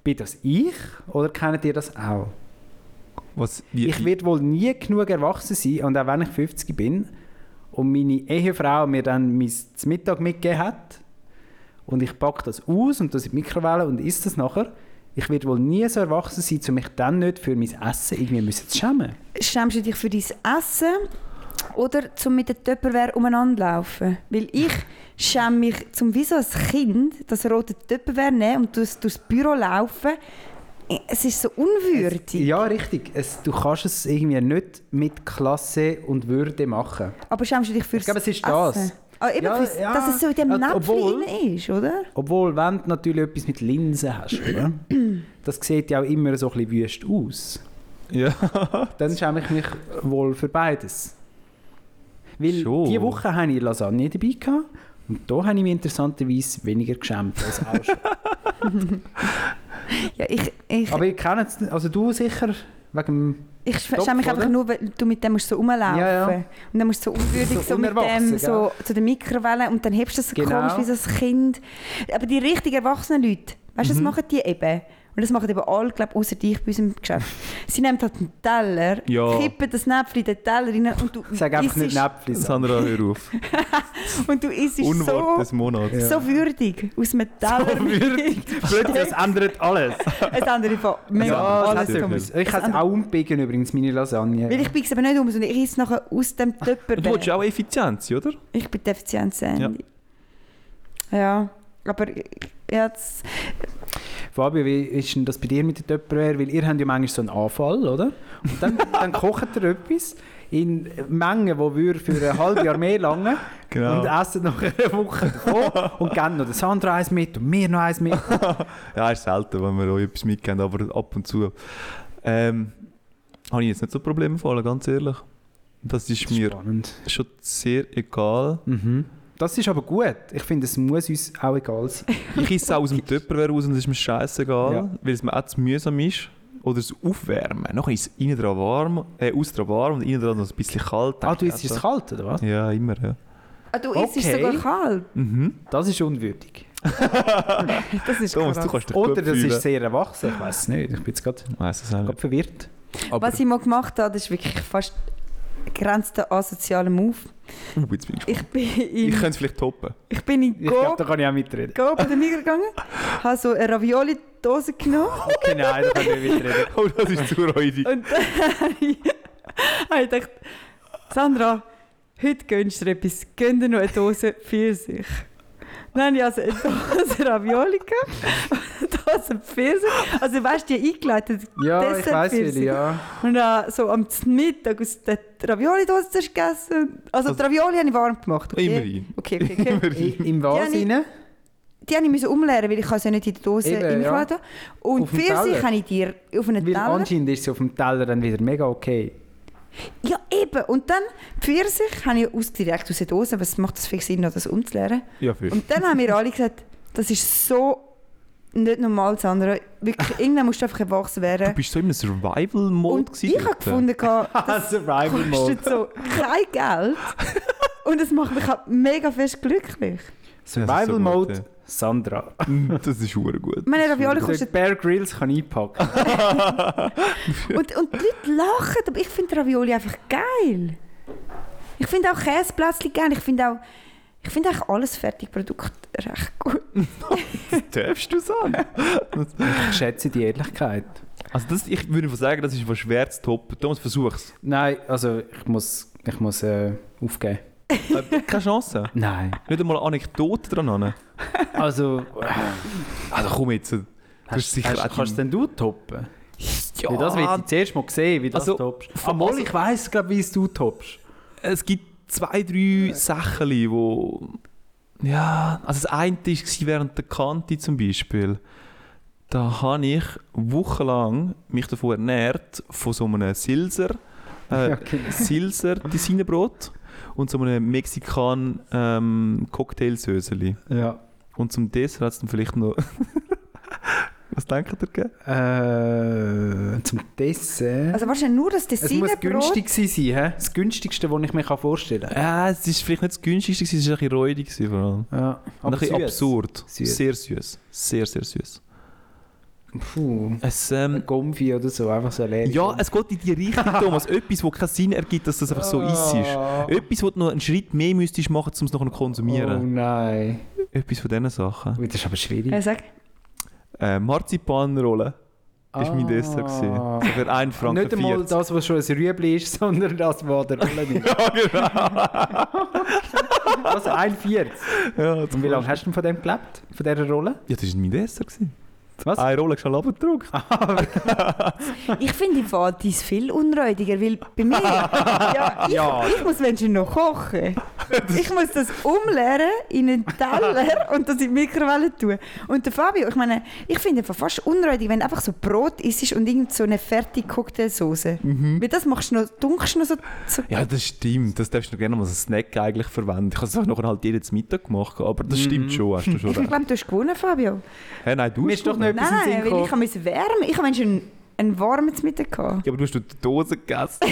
Bin das ich oder kennt ihr das auch? Was, wie, Ich werde wohl nie genug erwachsen sein, und auch wenn ich 50 bin und meine Ehefrau mir dann mein Mittag mitgegeben hat und ich packe das aus und das in die Mikrowelle und isst das nachher, ich werde wohl nie so erwachsen sein, um mich dann nicht für mein Essen irgendwie müssen zu schämen. Schämst du dich für dein Essen oder zum mit der Töpperware umeinander laufen? Weil ich schäme mich zum wie so ein Kind das rote Töpperware nehmen und durchs, durchs Büro laufen. Es ist so unwürdig. Ja, richtig. Es, du kannst es irgendwie nicht mit Klasse und Würde machen. Aber schämst du dich fürs Ich glaube, es ist Essen? Das. Ah, eben Ja, fürs, ja. dass es so in dem Ja, obwohl- ist, oder? Obwohl, wenn du natürlich etwas mit Linsen hast, oder? das sieht ja auch immer so ein bisschen wüst aus. ja. Dann schäme ich mich wohl für beides. Weil Schon. diese Woche hatte ich Lasagne dabei gehabt, und da habe ich mich interessanterweise weniger geschämt als auch schon. Ja, ich, ich, Aber ihr kennt es also du sicher wegen dem... ich schäme mich einfach nur, weil du mit dem musst so rumlaufen Ja, ja. Und dann musst du so unwürdig So so, mit dem so zu der Mikrowelle und dann hebst du das so Genau. komisch wie so ein Kind. Aber die richtig erwachsenen Leute, weißt du, Mhm. das machen die eben. Und das machen eben alle, glaube außer dich bei uns im Geschäft. Sie nehmen halt einen Teller, Ja. kippen das Näpfchen in den Teller rein und du Sag einfach nicht Näpfli. Sandra, hör auf. Und du isst Unwort so, des Monats. so würdig aus dem Teller. Plötzlich, das ändert alles. Es ändert von mega Ja, alles. Ich habe es auch umbiegen übrigens, meine Lasagne. Weil ich biege es eben nicht um, sondern ich esse nachher aus dem Töpper. Du willst ja auch effizient sein, oder? Ich bin defizient ja. ja, aber jetzt... Fabio, wie ist denn das bei dir mit der Töpperware? Weil ihr habt ja manchmal so einen Anfall, oder? Und dann, dann kocht ihr etwas in Mengen, die würde für ein halbes Jahr mehr lange Genau. und essen nach einer Woche davon und geben noch der Sandra eins mit und mir noch eins mit. Ja, ist selten, wenn wir euch etwas mitgeben, aber ab und zu. Ähm, habe ich jetzt nicht so Probleme fallen, ganz ehrlich. Das ist mir Spannend. schon sehr egal. Mhm. Das ist aber gut. Ich finde, es muss uns auch egal sein. Ich esse auch aus dem Töpperwehr raus und es ist mir scheißegal, Ja. weil es mir auch zu mühsam ist. Oder das Aufwärmen. Nachher ist es innen dran warm, äh, außen dran warm und innen dran noch ein bisschen kalt. Ah, du isst es kalt, oder was? Ja, immer, ja. Ah, du isst Okay. sogar kalt. Mhm. Das ist unwürdig. Das ist Thomas, krass. du Oder das fühlen. ist sehr erwachsen. Ich weiß es nicht. Ich bin jetzt gerade es verwirrt. Aber Was ich mal gemacht habe, das ist wirklich fast grenzt an asozialen Move. Uh, jetzt bin ich Ich bin Ich, in, könnte es vielleicht toppen. ich bin in Ich glaube, Go, da kann ich auch mitreden. Go bei der Migros gegangen, habe so eine Ravioli-Dose genommen Okay, nein, da kann ich nicht mitreden. Oh, das ist zu räudig. und dann habe ich, ich gedacht, Sandra, heute gönnst du dir etwas, gönn dir noch eine Dose Pfirsich. Dann habe ich also eine Dose Ravioli gehabt, eine Dose Pfirsich, also weißt du, die eingeleitet, Ja, ich weiß wie, ja. Und dann so am Mittag aus der Ravioli-Dose gegessen. Also die Ravioli habe ich warm gemacht. Okay? Immerhin. Okay, okay, okay. I- Im was Ja, nicht- rein? Die habe ich müssen umleeren, weil ich sie nicht in die Dose Eben, ja. Und Pfirsich habe ich dir auf einen Weil Teller. anscheinend ist sie auf dem Teller dann wieder mega okay. Ja, eben. Und dann Pfirsich habe ich aus, direkt aus der Dose. Was macht das viel Sinn, noch das umzuleeren? Ja, für. Und dann haben wir alle gesagt, das ist so nicht normal, Sandra. Wirklich, irgendwann musst du einfach erwachsen Du werden. bist so in einem Survival-Mode Und gewesen ich habe gefunden, das Survival kostet so kein Geld. Und es macht mich halt mega fest glücklich. Survival Sandra. Das ist hure gut. Meine Ravioli kostet Bear Grylls kann einpacken. Und, und die Leute lachen, aber ich finde Ravioli einfach geil. Ich finde auch Käseplätzchen geil. Ich finde auch, ich finde eigentlich alles Fertigprodukt recht gut. Darfst du sagen? Ich schätze die Ehrlichkeit. Also das, ich würde sagen, das ist was schwer zu toppen. Thomas, versuch's. Nein, also ich muss, ich muss äh, aufgeben. Äh, Keine Chance. Nein. Nicht einmal eine Anekdote dran. an. Also, Also komm jetzt. Du hast sicher hast, kannst du denn du toppen? Ja, Weil das ich zuerst mal sehen, wie du Also, das toppst. Obwohl, also- ich weiss glaube wie es du toppst. es gibt zwei, drei Sachen, wo... Ja, also das eine war während der Kante zum Beispiel. Da habe ich wochenlang mich davon ernährt von so einem Silser, äh, Okay. Silser Designerbrot und so einem Mexikan ähm, Cocktailsöseli. Ja. Und zum Dessert hat es dann vielleicht noch... Was denkt ihr? gell? Äh, zum Dessert. Also wahrscheinlich nur das es muss günstig sein, hä? Das günstigste, was ich mir vorstellen kann. Ja, es ist vielleicht nicht das günstigste, es war ein bisschen räudig vor allem. Ja. Und ein bisschen süß. absurd. Süß. Sehr süß. Sehr, sehr süß. Puh. Es, ähm, Ein Gomfi oder so, einfach so leer. ja, es geht in die Richtung, Thomas. Etwas, das keinen Sinn ergibt, dass das einfach so ist. Ah. Etwas, wo du noch einen Schritt mehr müsstest machen, um es noch zu Oh konsumieren. nein. Etwas von diesen Sachen. Ui, das ist aber schwierig. Ja, sag. Äh, Marzipanrolle war mein Dessert. gewesen. Ah. Für 1 Franken Nicht einmal 40. das, was schon ein Rüebli ist, sondern das, was der Rolle ist. Ja, genau. Also 1,40. Ja, Und wie lange hast du denn von dem gelebt? Von dieser Rolle? Ja, das war mein Dessert. Gewesen. Was? Eine Rolle schnell abgedruckt. Ich finde im Fall dies viel unräudiger, weil bei mir, ja, ich, Ja. ich muss Menschen noch kochen. Ich muss das umleeren in einen Teller und das in die Mikrowelle tun. Und der Fabio, ich meine, ich finde es fast unräudig, wenn du einfach so Brot isst und irgend so eine fertige Cocktailsoße. Weil das machst du noch, dunkst du noch so, so Ja, das stimmt. Das darfst du gerne mal als Snack eigentlich verwenden. Ich habe es auch noch halt jeden Mittag gemacht, aber das stimmt schon. Hast du schon Ich glaube, du hast gewonnen, Fabio. Hey, nein, du hast doch nicht etwas Nein, in den nein, Sinn weil ich musste wärmen. Ich habe einen, einen warmen Mittag gehabt. Ja, aber du hast die Dose gegessen.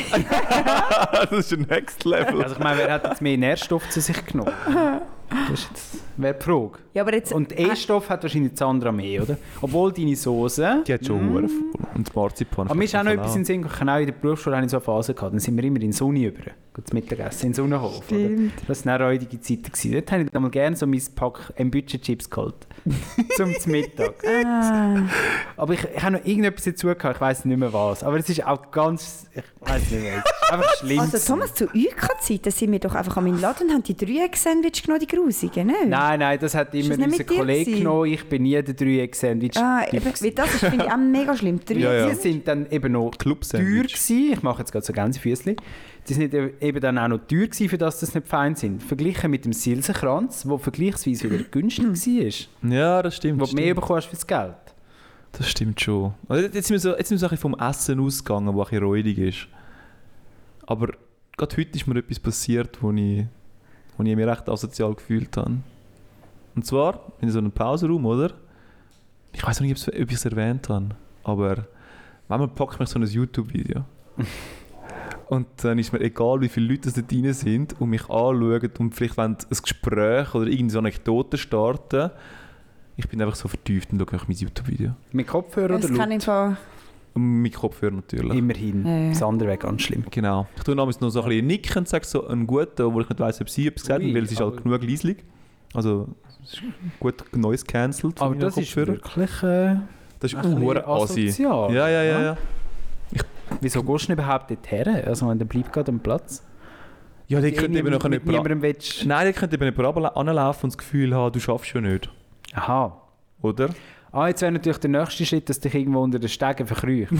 das ist ein Next Level. Also ich meine, wer hat jetzt mehr Nährstoff zu sich genommen? Das ist jetzt, wäre die Frage. Ja, aber jetzt, Und E-Stoff hat wahrscheinlich Sandra mehr, oder? Obwohl deine Soße... Die hat schon Huren voll. Und Marzipan. Aber mir ist auch noch etwas in Sinn gekommen. Auch in der Berufsschule habe ich so eine Phase gehabt. Dann sind wir immer in den Sonne über. Zum Mittagessen, in den Sonnenhof. Oder? Das waren auch räudige Zeiten. Gewesen. Dort habe ich dann mal gerne so mein Pack Budget-Chips geholt. zum Mittag. ah, Aber ich, ich habe noch irgendetwas dazu gehabt, ich weiß nicht mehr was. Aber es ist auch ganz. Ich weiß nicht mehr. Es ist einfach schlimm. also. Thomas, zu UK-Zeiten sind wir doch einfach an meinen Laden und haben die drei Sandwich genommen, die grusigen, ne? Nein, nein, das hat immer unser Kollege genommen. Ich bin nie der Dreieck-Sandwich. Ah, eben, weil das ist, finde ich, auch mega schlimm. Drei Ja, ja. Die sind dann eben noch Club teuer gewesen. Ich mache jetzt gerade so Gänsefüßchen. Die sind eben dann auch noch teuer gewesen, für das das nicht fein sind. Verglichen mit dem Silsenkranz, der vergleichsweise wieder günstig war. Ja, das stimmt. Wo du mehr bekommst fürs Geld. Das stimmt schon. Also jetzt sind wir so, jetzt sind wir so ein bisschen vom Essen ausgegangen, das ein bisschen räudig ist. Aber gerade heute ist mir etwas passiert, wo ich, wo ich mich recht asozial gefühlt habe. Und zwar in so einem Pausenraum, oder? Ich weiß nicht, ob ich es- ob ich es erwähnt habe, aber manchmal packt mich so ein YouTube-Video. Und dann ist mir egal, wie viele Leute dort drin sind und mich anschauen und vielleicht wollen ein Gespräch oder irgendeine so Anekdote starten. Ich bin einfach so vertieft und schaue einfach mein YouTube-Video. Mit Kopfhörer Das oder kann ich laut? von Mit Kopfhörer natürlich. Immerhin. Ja, ja. Das andere wäre ganz schlimm. Genau. Ich tue damals noch so ein bisschen nicken und sage so einen guten, obwohl ich nicht weiss, ob sie etwas gesagt haben, weil es ist halt genug leislich. Also, es ist gut Noise cancelled von Aber das ist wirklich äh, Das ist hure assi. Ja, ja, ja, ja. Wieso gehst du überhaupt dorthin? Also, wenn dann bleib gerade am Platz. Ja, die könnte eben noch nicht. Nein, die könnte eben nicht anla- anlaufen und das Gefühl haben, du schaffst ja nicht. Aha. Oder? Ah, jetzt wäre natürlich der nächste Schritt, dass dich irgendwo unter den Stegen verkrücht.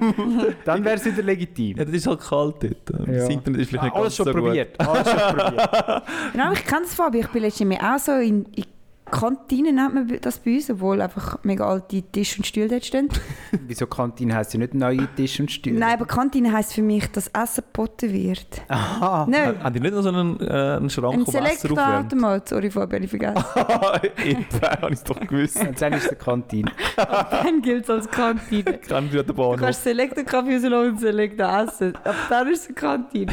Dann wäre es wieder legitim. Ja, das ist halt kalt dort. Ja. Das Internet ist vielleicht Ah, nicht alles ganz schon so gut. probiert. Alles schon probiert. Genau, ich kenne das Fabi. Ich bin letztens auch so in, in Kantine, nennt man das bei uns, obwohl einfach mega alte Tisch und Stühle dort stehen. Wieso Kantine heisst ja nicht neue Tisch und Stühle? Nein, aber Kantine heisst für mich, dass Essen geboten wird. Aha. Nein, Haben die nicht noch so einen, äh, einen Schrank, ein wo Wasser aufwärmt? Selektorautomat. Sorry, Fabi, habe ich vergessen. Eben, habe ich es doch gewusst. Und dann ist es eine Kantine. dann gilt es als Kantine. Wieder der Du Bahnhof. kannst Selektor Kaffee rauslassen und Selektor essen. Ab dann ist es eine Kantine.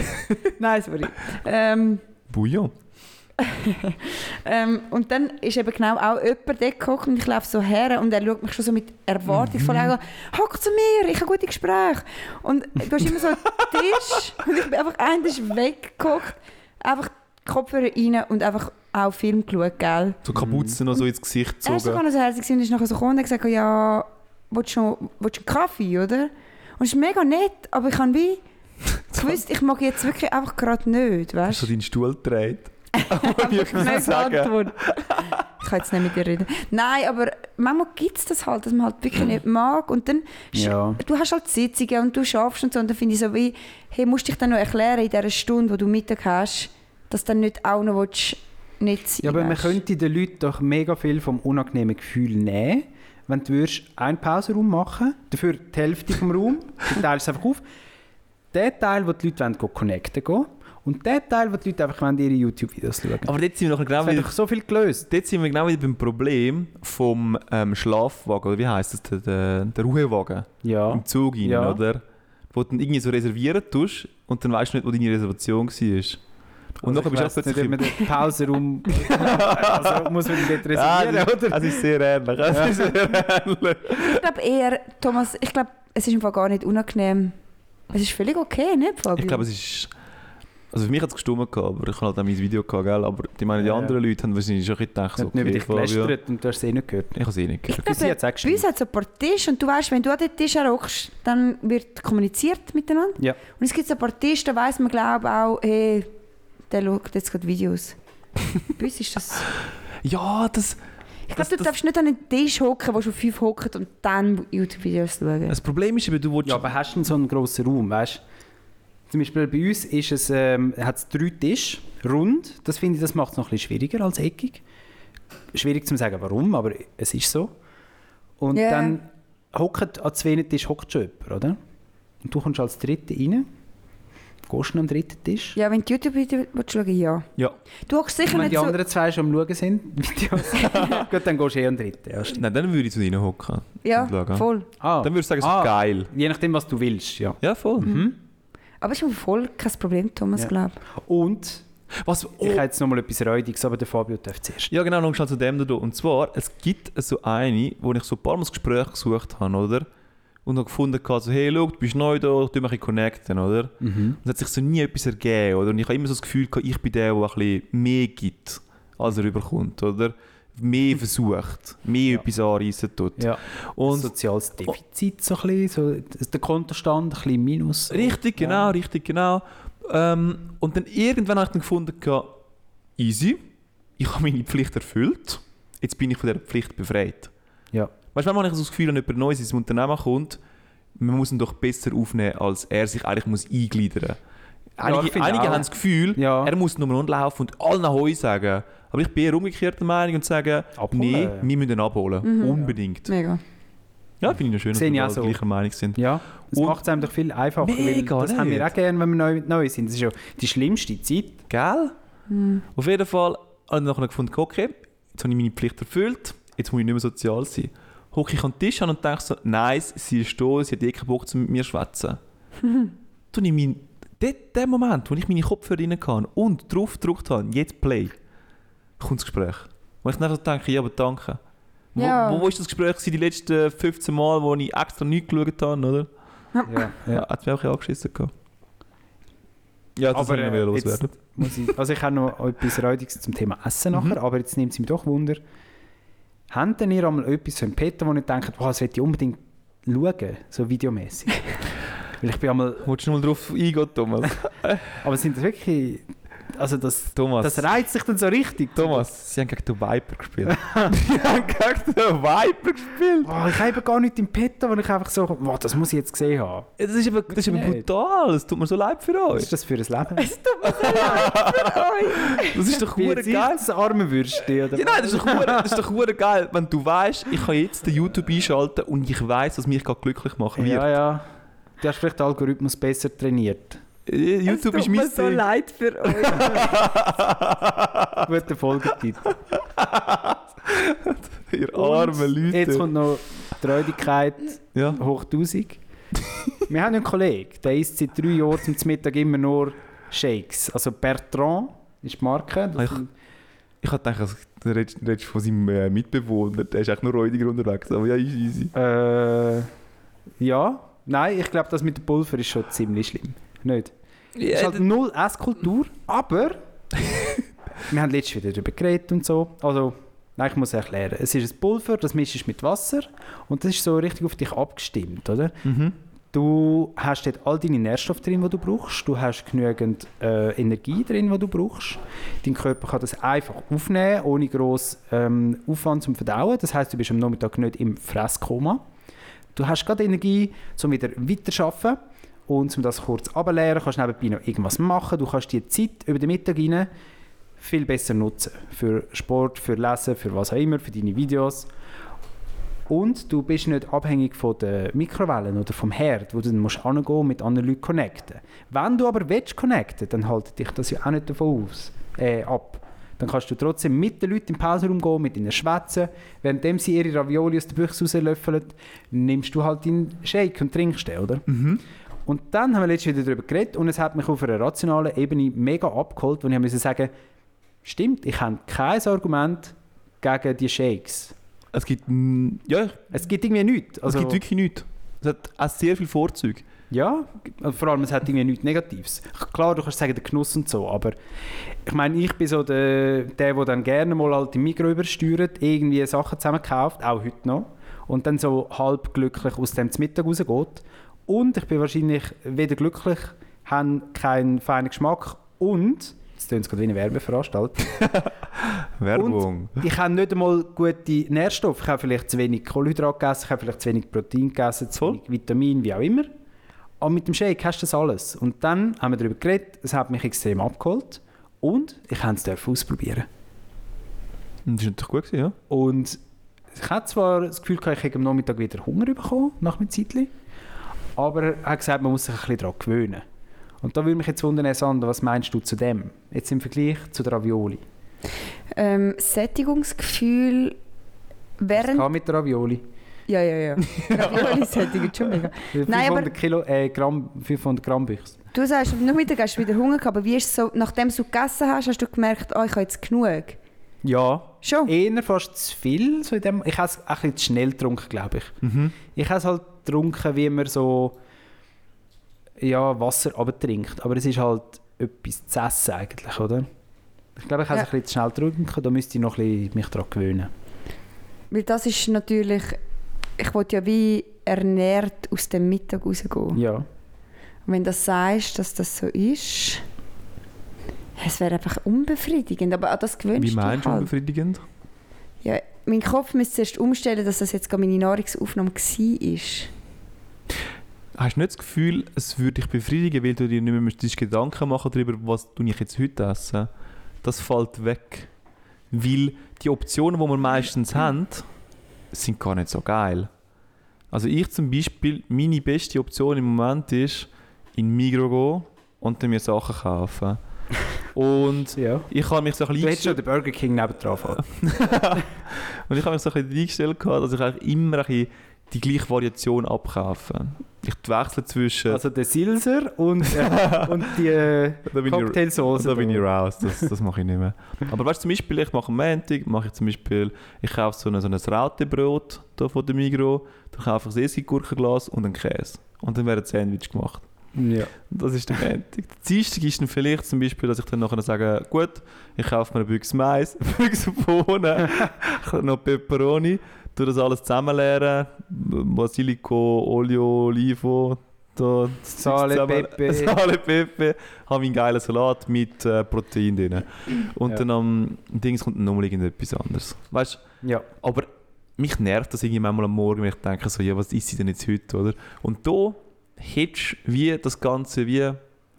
Nein, sorry. Ähm, Bouillon. ähm, und dann ist eben genau auch jemand dort gehockt und ich laufe so her und er schaut mich schon so mit erwartungsvoll an. Hock zu mir, ich habe gute Gespräche. Und du hast immer so einen Tisch und ich bin einfach ein Tisch weggehockt, einfach die Kopfhörer rein und einfach auch Film geschaut, gell. So Kapuzen noch so ins Gesicht Er war gezogen. sogar noch so herzig und ist nachher so gekommen und hat gesagt, ja, willst du, willst du einen Kaffee, oder? Und es ist mega nett, aber ich habe wie gewusst, ich mag jetzt wirklich einfach gerade nicht, weißt so du? deinen Stuhl dreht. Ich ich kann sagen. Antwort. Ich kann jetzt nicht mit dir reden. Nein, aber manchmal gibt es das halt, dass man halt wirklich nicht mag. Und dann, Ja. du hast halt Sitzungen und du schaffst und so. Und dann finde ich so wie, hey, musst dich dann noch erklären in dieser Stunde, wo du Mittag hast, dass du dann nicht auch noch willst, nicht sein Ja, aber man könnte den Leuten doch mega viel vom unangenehmen Gefühl nehmen, wenn du würdest einen Pausenraum machen dafür die Hälfte vom Raum, du teilst es einfach auf. Der Teil, wo die Leute wollen, connecten gehen, und der Teil, wo die Leute einfach wollen, ihre YouTube-Videos schauen. Aber dort sind wir noch genau das wieder, so viel gelöst. dort sind wir genau wieder beim Problem vom ähm, Schlafwagen, oder wie heisst das, der, der, der Ruhewagen Ja. im Zug rein, Ja. oder? Wo du dann irgendwie so reservieren tust und dann weißt du nicht, wo deine Reservation war. Und Also nachher ich bist du weiss auch nicht, ob man plötzlich... den Pausenraum also muss man den dort reservieren, das, oder? das ist sehr ähnlich. Das ist sehr ähnlich. Ich glaube eher, Thomas, ich glaube, es ist im Fall gar nicht unangenehm. Es ist völlig okay, nicht, Fabio? Ich glaube, es ist... Also für mich hat es gestummt, aber ich habe halt auch mein Video gehabt, gell? aber die, meine, die Ja, ja. anderen Leute haben wahrscheinlich schon gedacht, Ich so, habe nicht über okay, dich gelästert und du hast es eh nicht gehört. Ich habe es eh nicht gehört. Es auch Bei uns hat es so ein paar Tische und du weißt, wenn du an den Tisch hockst, dann wird kommuniziert miteinander. Ja. Und es gibt so ein paar Tische, da weiss man glaube auch, hey, der schaut jetzt gerade Videos. Bei uns ist das... Ja, das... Ich glaube, du das- darfst nicht an einen Tisch hocken, wo schon fünf hocken und dann YouTube-Videos schauen. Das Problem ist eben, du willst... Ja, aber hast du denn so einen grossen Raum, weißt du? Zum Beispiel bei uns ist es, ähm, hat es drei Tische, rund. Das finde ich, das macht es noch ein bisschen schwieriger als eckig. Schwierig zu sagen, warum, aber es ist so. Und Ja. dann hockt an zwei Tisch hockt schon jemand, oder? Und du kommst als Dritte rein. Gehst du am dritten Tisch? Ja, wenn du YouTube-Videos schauen ja. Ja. Du hockst sicher wenn nicht die so... anderen zwei schon am Schauen sind, Videos, gut, dann gehst du eher am dritten. Ja. Nein, dann würde ich zu ihnen hocken. Ja, voll. Ah, Dann würde ich sagen, so Ah. geil. je nachdem, was du willst, ja. Ja, voll. Mhm. Aber es ist voll kein Problem, Thomas, Ja. glaube Und Was, oh, ich habe jetzt noch mal etwas Räudiges, aber der Fabio darf zuerst. ja, genau, noch schnell zu dem da. Und zwar, es gibt so eine, wo ich so ein paar Mal das Gespräch gesucht habe, oder? Und habe gefunden, habe, so, hey, schau, du bist neu da, tu mich connecten, oder? Mhm. Und es hat sich so nie etwas ergeben, oder? Und ich habe immer so das Gefühl, gehabt, ich bin der, der ein bisschen mehr gibt, als er überkommt, oder? Mehr versucht, mehr Ja. etwas anreissen tut. Ja. Und soziales Defizit, so ein bisschen, so, der Kontostand ein bisschen minus. Richtig, genau, richtig, genau. Ähm, und dann irgendwann habe ich dann gefunden, easy, ich habe meine Pflicht erfüllt, jetzt bin ich von dieser Pflicht befreit. Ja. Weißt du, manchmal habe ich so das Gefühl, wenn jemand Neues ins Unternehmen kommt, man muss ihn doch besser aufnehmen, als er sich eigentlich muss eingliedern muss. Einige, finde einige haben das Gefühl, Ja. er muss nur rumlaufen und allen Ahoi sagen. Aber ich bin eher umgekehrt der Meinung und sage, Abholen. nee, wir müssen ihn abholen. Mhm. Unbedingt. Mega. Ja, finde ich schön, dass wir so. gleicher Meinung sind. Ja, das macht es einem doch viel einfacher. Mega, weil das haben wir nicht? auch gerne, wenn wir neu, neu sind. Das ist ja die schlimmste Zeit. Gell? Auf jeden Fall habe ich nachher gefunden, okay, jetzt habe ich meine Pflicht erfüllt, jetzt muss ich nicht mehr sozial sein. Hocke ich an den Tisch an und denke so, nice, sie ist da, sie hat eh keinen Bock, zu mit mir zu schwätzen. Dann ich mein, der, der Moment, wo ich meine Kopfhörer rein kann und drauf gedrückt habe, jetzt Play, kommt das Gespräch. Und ich dann denke, ja, aber danke. Ja. Wo, wo, wo ist das Gespräch die letzten 15 Mal, wo ich extra nicht geschaut habe, oder? Ja, Ja, ja. hat mich auch ein angeschissen gehabt. Ja, das Aber, soll ich noch wieder äh, loswerden. Muss ich, also ich habe noch etwas Räudiges zum Thema Essen Mhm. nachher, aber jetzt nimmt es mich doch Wunder. Habt denn ihr einmal etwas im Petto, wo ihr denkt, wow, das möchte ich unbedingt schauen, so videomäßig? Weil ich bin einmal, Wolltest du mal drauf eingehen, Thomas? aber sind das wirklich, also das, Thomas, das reizt sich dann so richtig. Thomas, sie haben gegen den Viper gespielt. sie haben gegen den Viper gespielt. Oh, ich habe gar nicht im Petto, wo ich einfach so, wow, das muss ich jetzt gesehen haben. Das ist aber, das ist aber brutal, es tut mir so leid für Was euch. ist das für ein Leben? Es tut mir so leid für euch. Das ist doch geil. das arme Würstchen, oder? Ja, nein, das ist doch das ist doch geil, wenn du weißt, ich kann jetzt den YouTube einschalten und ich weiß, was mich gerade glücklich macht. wird. ja, ja. Du hast vielleicht den Algorithmus besser trainiert. Äh, Es YouTube tut ist mir mein so leid für euch. Guter Folgetitel. Ihr armen Leute. Jetzt kommt noch die Räudigkeit ja. hoch 1000. Wir haben einen Kollegen, der isst seit drei Jahren zum Mittag immer nur Shakes. Also Bertrand ist die Marke. Das Ich- Ich hatte gedacht, also, du redest, von seinem äh, Mitbewohner, der ist eigentlich nur räudiger unterwegs. Aber ja, easy, easy. äh, ja, nein, ich glaube, das mit dem Pulver ist schon ziemlich schlimm. Nicht? Es ist halt null Esskultur, aber wir haben letztes wieder darüber geredet und so. Also, nein, ich muss erklären. Es ist ein Pulver, das mischst du mit Wasser und das ist so richtig auf dich abgestimmt, oder? Mhm. Du hast dort all deine Nährstoffe drin, die du brauchst. Du hast genügend äh, Energie drin, die du brauchst. Dein Körper kann das einfach aufnehmen, ohne grossen ähm, Aufwand zum Verdauen. Das heißt, du bist am Nachmittag nicht im Fresskoma. Du hast gerade Energie, um wieder weiterzuarbeiten. Und um das kurz abzuleeren, kannst du nebenbei noch irgendwas machen. Du kannst die Zeit über den Mittag rein viel besser nutzen. Für Sport, für Lesen, für was auch immer, für deine Videos. Und du bist nicht abhängig von den Mikrowellen oder vom Herd, wo du dann musst und mit anderen Leuten connecten. Wenn du aber willst connecten, dann haltet dich das ja auch nicht davon aus, äh, ab. Dann kannst du trotzdem mit den Leuten im Pausenraum gehen, mit ihnen schwätzen. Währenddem sie ihre Ravioli aus der Büchse rauslöffeln, nimmst du halt deinen Shake und trinkst den, oder? Und dann haben wir letztens wieder darüber geredet und es hat mich auf einer rationalen Ebene mega abgeholt, wo ich musste sagen, stimmt, ich habe kein Argument gegen die Shakes. Es gibt, mm, ja, Es gibt irgendwie nichts. Also, es gibt wirklich nichts. Es hat auch sehr viele Vorzüge. Ja, also vor allem es hat irgendwie nichts Negatives. Klar, du kannst sagen, der Genuss und so, aber ich meine, ich bin so der, der, der dann gerne mal halt im Mikro übersteuert, irgendwie Sachen zusammenkauft, auch heute noch, und dann so halb glücklich aus dem zum Mittag rausgeht. Und ich bin wahrscheinlich weder glücklich, habe keinen feinen Geschmack und, jetzt tun es gerade wie eine Werbeveranstaltung, Werbung. ich habe nicht einmal gute Nährstoffe. Ich habe vielleicht zu wenig Kohlenhydrate gegessen, ich habe vielleicht zu wenig Protein gegessen, zu wenig Vitamin, wie auch immer. Aber mit dem Shake hast du das alles. Und dann haben wir darüber geredet, es hat mich extrem abgeholt. Und ich durfte es ausprobieren. Das ist natürlich gut gewesen, ja. Und ich hatte zwar das Gefühl, ich hätte am Nachmittag wieder Hunger bekommen, nach einem Zeitchen. Aber er hat gesagt, man muss sich ein bisschen daran gewöhnen. Und da würde mich jetzt wundern, Sandra, was meinst du zu dem? Jetzt im Vergleich zu der Ravioli. Ähm, Sättigungsgefühl während... kann mit der Ravioli? Ja, ja, ja. Ravioli sättigt schon mega. 500 Nein, aber- Kilo, äh, Gramm, 500 Gramm Büchse. Du sagst, am Nachmittag hast du wieder Hunger gehabt, aber wie ist es so, nachdem du gegessen hast, hast du gemerkt, oh, ich habe jetzt genug? Ja, Schon? eher fast zu viel. So in dem, ich habe es ein bisschen zu schnell getrunken, glaube ich. Ich habe es halt getrunken, wie man so ja, Wasser abtrinkt. Aber es ist halt etwas zu essen eigentlich, oder? Ich glaube, ich habe es Ja. ein bisschen zu schnell getrunken. Da müsste ich noch ein bisschen mich daran gewöhnen. Weil das ist natürlich... Ich wollte ja wie ernährt aus dem Mittag rausgehen. Ja. Und wenn du das sagst, dass das so ist... Es wäre einfach unbefriedigend, aber an das gewöhnst Wie meinst du halt. unbefriedigend? Ja, mein Kopf müsste zuerst umstellen, dass das jetzt gerade meine Nahrungsaufnahme war. Hast du nicht das Gefühl, es würde dich befriedigen, weil du dir nicht mehr müsstest Gedanken machen darüber, was tue ich jetzt heute essen? Das fällt weg. Weil die Optionen, die wir meistens haben, sind gar nicht so geil. Also ich zum Beispiel, meine beste Option im Moment ist, in Migros gehen und dann mir Sachen kaufen. Und ja. ich habe mich so ein Du bisschen hättest schon den Burger King nebendran fahren. Und ich habe mich so ein bisschen eingestellt, gehabt, dass ich eigentlich immer ein bisschen die gleiche Variation abkaufen. Ich wechsle zwischen... Also der Silser und, äh, und die äh, da bin ich, Cocktailsauce. da bin ich raus, das, das mache ich nicht mehr. Aber weißt du, zum Beispiel, ich mache am Montag, mache ich zum Beispiel, ich kaufe so ein, so ein Rautebrot da von der Migros, dann kaufe ich ein Essiggurkenglas und einen Käse. Und dann wird ein Sandwich gemacht. Ja. Das ist der Montag. Dienstag ist dann vielleicht zum Beispiel, dass ich dann nachher sage, gut, ich kaufe mir eine Büchse Mais, eine Büchse Bohnen, noch Peperoni, tue das alles zusammenleeren, Basilico, Olio, Olivo, da, Sale, Pepe. Sale, Pepe, habe meinen geilen Salat mit äh, Protein drin. Und Ja. dann am Dings kommt nochmal irgendetwas anderes. Weißt ja. aber mich nervt das irgendwie manchmal am Morgen, wenn ich denke, so, ja, was ist sie denn jetzt heute, oder? Und da hättest du wie das Ganze wie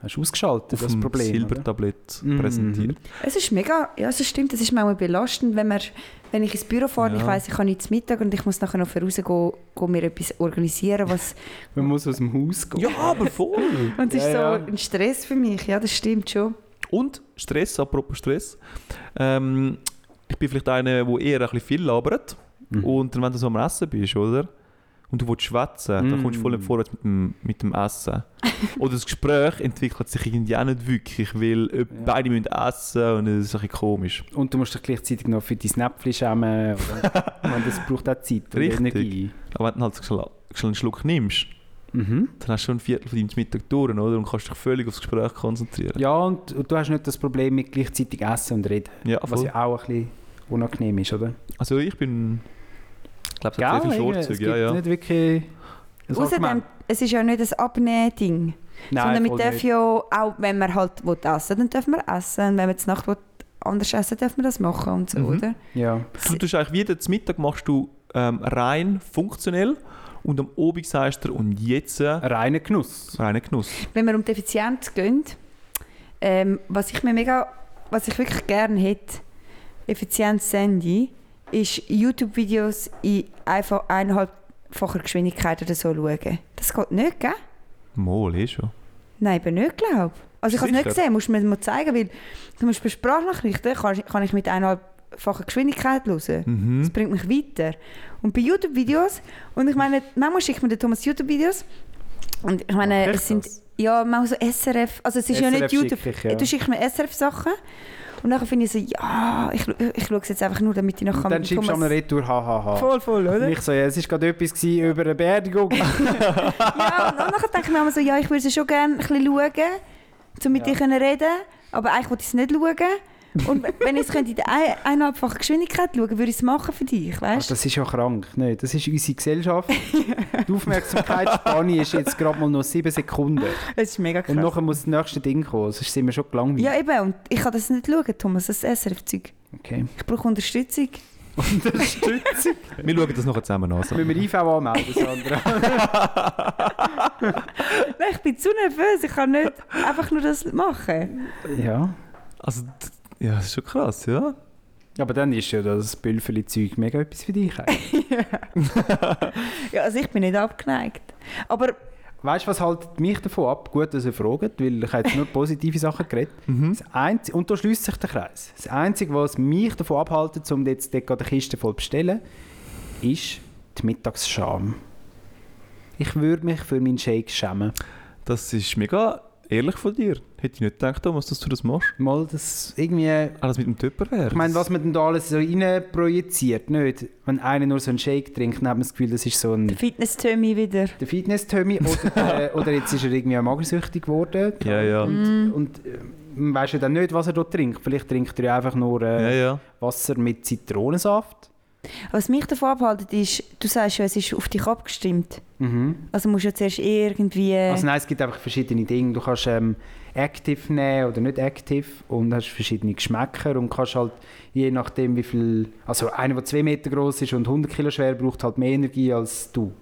Hast du ausgeschaltet, auf das Problem? oder? Silbertablett Mhm. präsentiert. Es ist mega, ja, es stimmt, es ist manchmal belastend, wenn, man, wenn ich ins Büro fahre und ich Ja. weiss, ich habe nichts zu Mittag und ich muss nachher noch rausgehen, gehen, mir etwas organisieren, was, Man muss aus dem Haus gehen. Ja, aber voll! und es ist Ja, ja. so ein Stress für mich, ja, das stimmt schon. Und Stress, apropos Stress. Ähm, ich bin vielleicht einer, der eher ein bisschen viel labert. Mhm. Und dann, wenn du so am Essen bist, oder? Und du willst schwätzen, dann Mm. kommst du voll nicht vorwärts mit dem, mit dem Essen. Oder das Gespräch entwickelt sich irgendwie auch nicht wirklich, weil äh, beide müssen essen und es ist ein bisschen komisch. Und du musst dich gleichzeitig noch für dein Näpfchen schämen. Oder? Ich meine, das braucht auch Zeit und Richtig. Energie. Aber wenn du halt schnell einen Schluck nimmst, Mhm. dann hast du schon ein Viertel von deinem Mittag durch, oder? Und kannst dich völlig aufs Gespräch konzentrieren. Ja, und, und du hast nicht das Problem mit gleichzeitig Essen und Reden. Ja, Was ja auch ein bisschen unangenehm ist, oder? Also ich bin... Ich glaube, es hat sehr viele Vorzüge. gibt Ja, ja. nicht wirklich Außerdem, es ist ja nicht ein Abnehmen-Ding, sondern wir dürfen nicht. ja auch, wenn wir halt will essen dann dürfen wir essen. Und wenn wir zur Nacht will, anders essen dürfen wir das machen und so, Mhm. oder? Ja. Du tust eigentlich wieder zum Mittag machst du ähm, rein funktionell und am Abend sagst du, und jetzt äh, Reiner Genuss. reiner Genuss. Wenn wir um die Effizienz gehen, ähm, was ich mir mega, was ich wirklich gerne hätte, Effizienz-Handy, ist YouTube-Videos in einfach eineinhalbfacher Geschwindigkeit oder so schauen. Das geht nicht, gell? Mal, eh schon. Nein, eben nicht, glaube Also ich habe es nicht gesehen, musst du mir mal zeigen, weil zum Beispiel Sprachnachrichten kann, ich- kann ich mit eineinhalbfacher Geschwindigkeit hören. Mhm. Das bringt mich weiter. Und bei YouTube-Videos, und ich meine, manchmal schickt mir der Thomas YouTube-Videos, und ich meine, er es sind, das? ja, manchmal so SRF, also es ist ja SRF nicht YouTube, schicke ich, ja. du schickst mir SRF-Sachen, und dann finde ich so, ja, ich, ich schaue es jetzt einfach nur, damit ich nachher Und dann schickst du am Retour, hahaha. Voll, voll, oder? Ich so, ja, es war gerade etwas gewesen über eine Beerdigung. ja, und dann nachher denke ich mir immer so, ja, ich würde es schon gerne ein bisschen schauen, um mit Ja. dir können reden aber eigentlich wollte ich es nicht schauen. Und wenn ich es in der ein- eineinhalbfachen Geschwindigkeit schauen würde ich es machen für dich, Ach, weißt du? das ist ja krank. Nein, das ist unsere Gesellschaft. Die Aufmerksamkeitsspanne ist jetzt gerade mal noch sieben Sekunden. Das ist mega krass. Und nachher muss das nächste Ding kommen. Sonst sind wir schon gelangweilt. ja, eben, und ich kann das nicht schauen, Thomas, das SRF-Zeug. Okay. Ich brauche Unterstützung. Unterstützung. Wir schauen das nachher zusammen an. Müssen wir IV anmelden, Sandra? Nein, ich bin zu nervös, ich kann nicht einfach nur das machen. ja. Also, ja, das ist schon krass, ja. Aber dann ist ja das Bülferli-Zeug mega etwas für dich. eigentlich. Ja, also ich bin nicht abgeneigt. Aber weißt du, was haltet mich davon ab? Gut, dass ihr fragt, weil ich habe jetzt nur positive Sachen geredet. Mhm. Das Einzige, und da schließt sich der Kreis. Das Einzige, was mich davon abhaltet, um jetzt dort eine Kiste voll zu bestellen, ist die Mittagsscham. Ich würde mich für meinen Shake schämen. Das ist mega ehrlich von dir. Hätte ich nicht gedacht, Thomas, dass du das machst. Mal das irgendwie... Alles mit dem Tupperware. Ich meine, was man denn da alles so rein projiziert, nicht? Wenn einer nur so einen Shake trinkt, dann hat man das Gefühl, das ist so ein... der Fitness-Tömi wieder. der Fitness-Tommy oder, äh, oder jetzt ist er irgendwie auch magersüchtig geworden. Ja, ja. Und, und äh, man weiß ja dann nicht, was er dort trinkt. Vielleicht trinkt er ja einfach nur Ja, äh, ja. Wasser mit Zitronensaft. Was mich davon abhält, ist, du sagst ja, es ist auf dich abgestimmt. Mhm. Also musst du ja zuerst irgendwie... Also nein, es gibt einfach verschiedene Dinge. Du kannst ähm, Active nehmen oder nicht Active und hast verschiedene Geschmäcker und kannst halt je nachdem wie viel... Also einer, der 2 Meter groß ist und 100 Kilo schwer, braucht halt mehr Energie als du.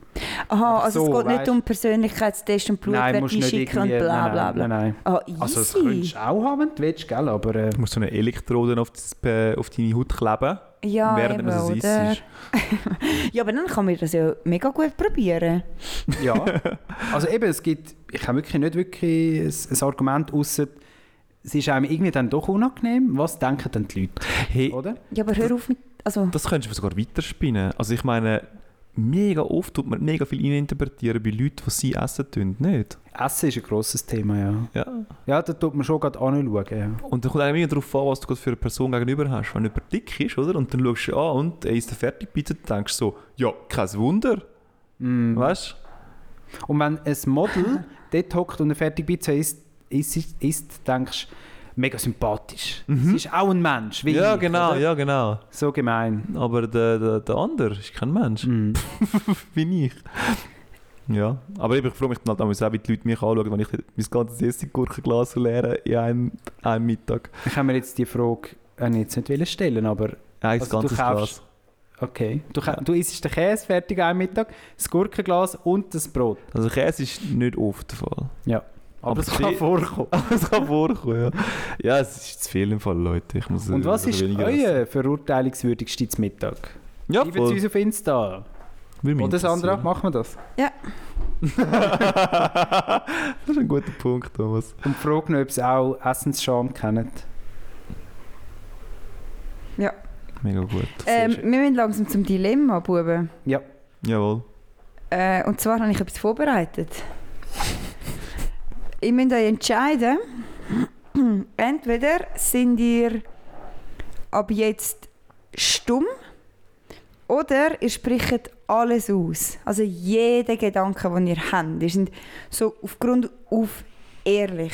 Aha, einfach also so, es geht nicht weißt? um Persönlichkeitstest und nein, Blutwert musst nicht einschicken und bla nein, bla bla. Nein, nein. Ah, easy. Also das könntest du auch haben, wenn du willst, gell? aber... Äh, Du musst so eine Elektrode auf, das, äh, auf deine Haut kleben, ja, während eben, man das oder? isst. Ja, aber dann kann man das ja mega gut probieren. Ja, also eben, es gibt, ich habe wirklich nicht wirklich ein, ein Argument, außer es ist einem irgendwie dann doch unangenehm. Was denken dann die Leute, Hey, oder? Ja, aber hör auf mit... Also, das könntest du sogar weiterspinnen. Also ich meine, mega oft tut man mega viel interpretieren bei Leuten, die sie essen tun, nicht? Essen ist ein grosses Thema, ja. Ja. Ja, da tut man schon gerade anschauen. Ja. Und dann kommt eigentlich darauf an, was du für eine Person gegenüber hast. Wenn jemand dick ist, oder? Und dann schaust du an und er ist der Fertigpizza, dann denkst du so, ja, kein Wunder. Mm. Weißt Und wenn ein Model dort hockt und eine Fertigpizza isst, isst, isst denkst du, mega sympathisch. Sie ist auch ein Mensch, wie du? Ja, ich, genau, oder? ja, genau. So gemein. Aber der, der, der andere ist kein Mensch, Mm. wie ich. Ja, aber ich freue mich dann halt auch, wie die Leute mich anschauen, wenn ich mein ganzes Essiggurkenglas leere in einem, einem Mittag. Ich kann mir jetzt die Frage äh, jetzt nicht stellen, aber Ein Also du ganzes kaufst- Glas. okay. Du, ka- du isst den Käse fertig am Mittag, das Gurkenglas und das Brot. Also Käse ist nicht oft der Fall. Ja. Aber, Aber es kann vorkommen. Aber es kann vorkommen, ja. Ja, es ist zu viel im Fall, Leute. Ich muss, Und was ist euer verurteilungswürdigste zum Mittag? Ja, Schreibt es voll. uns auf Insta. Oder Sandra, machen wir das. das ist ein guter Punkt, Thomas. Und fragen, ob sie auch Essensscham kennen. Ja. Mega gut. Ähm, wir müssen langsam zum Dilemma, Buben. Jawohl. Äh, und zwar habe ich etwas vorbereitet. Ihr müsst euch entscheiden, entweder sind ihr ab jetzt stumm oder ihr spricht alles aus. Also jeden Gedanken, den ihr habt. Ihr seid so auf Grund auf ehrlich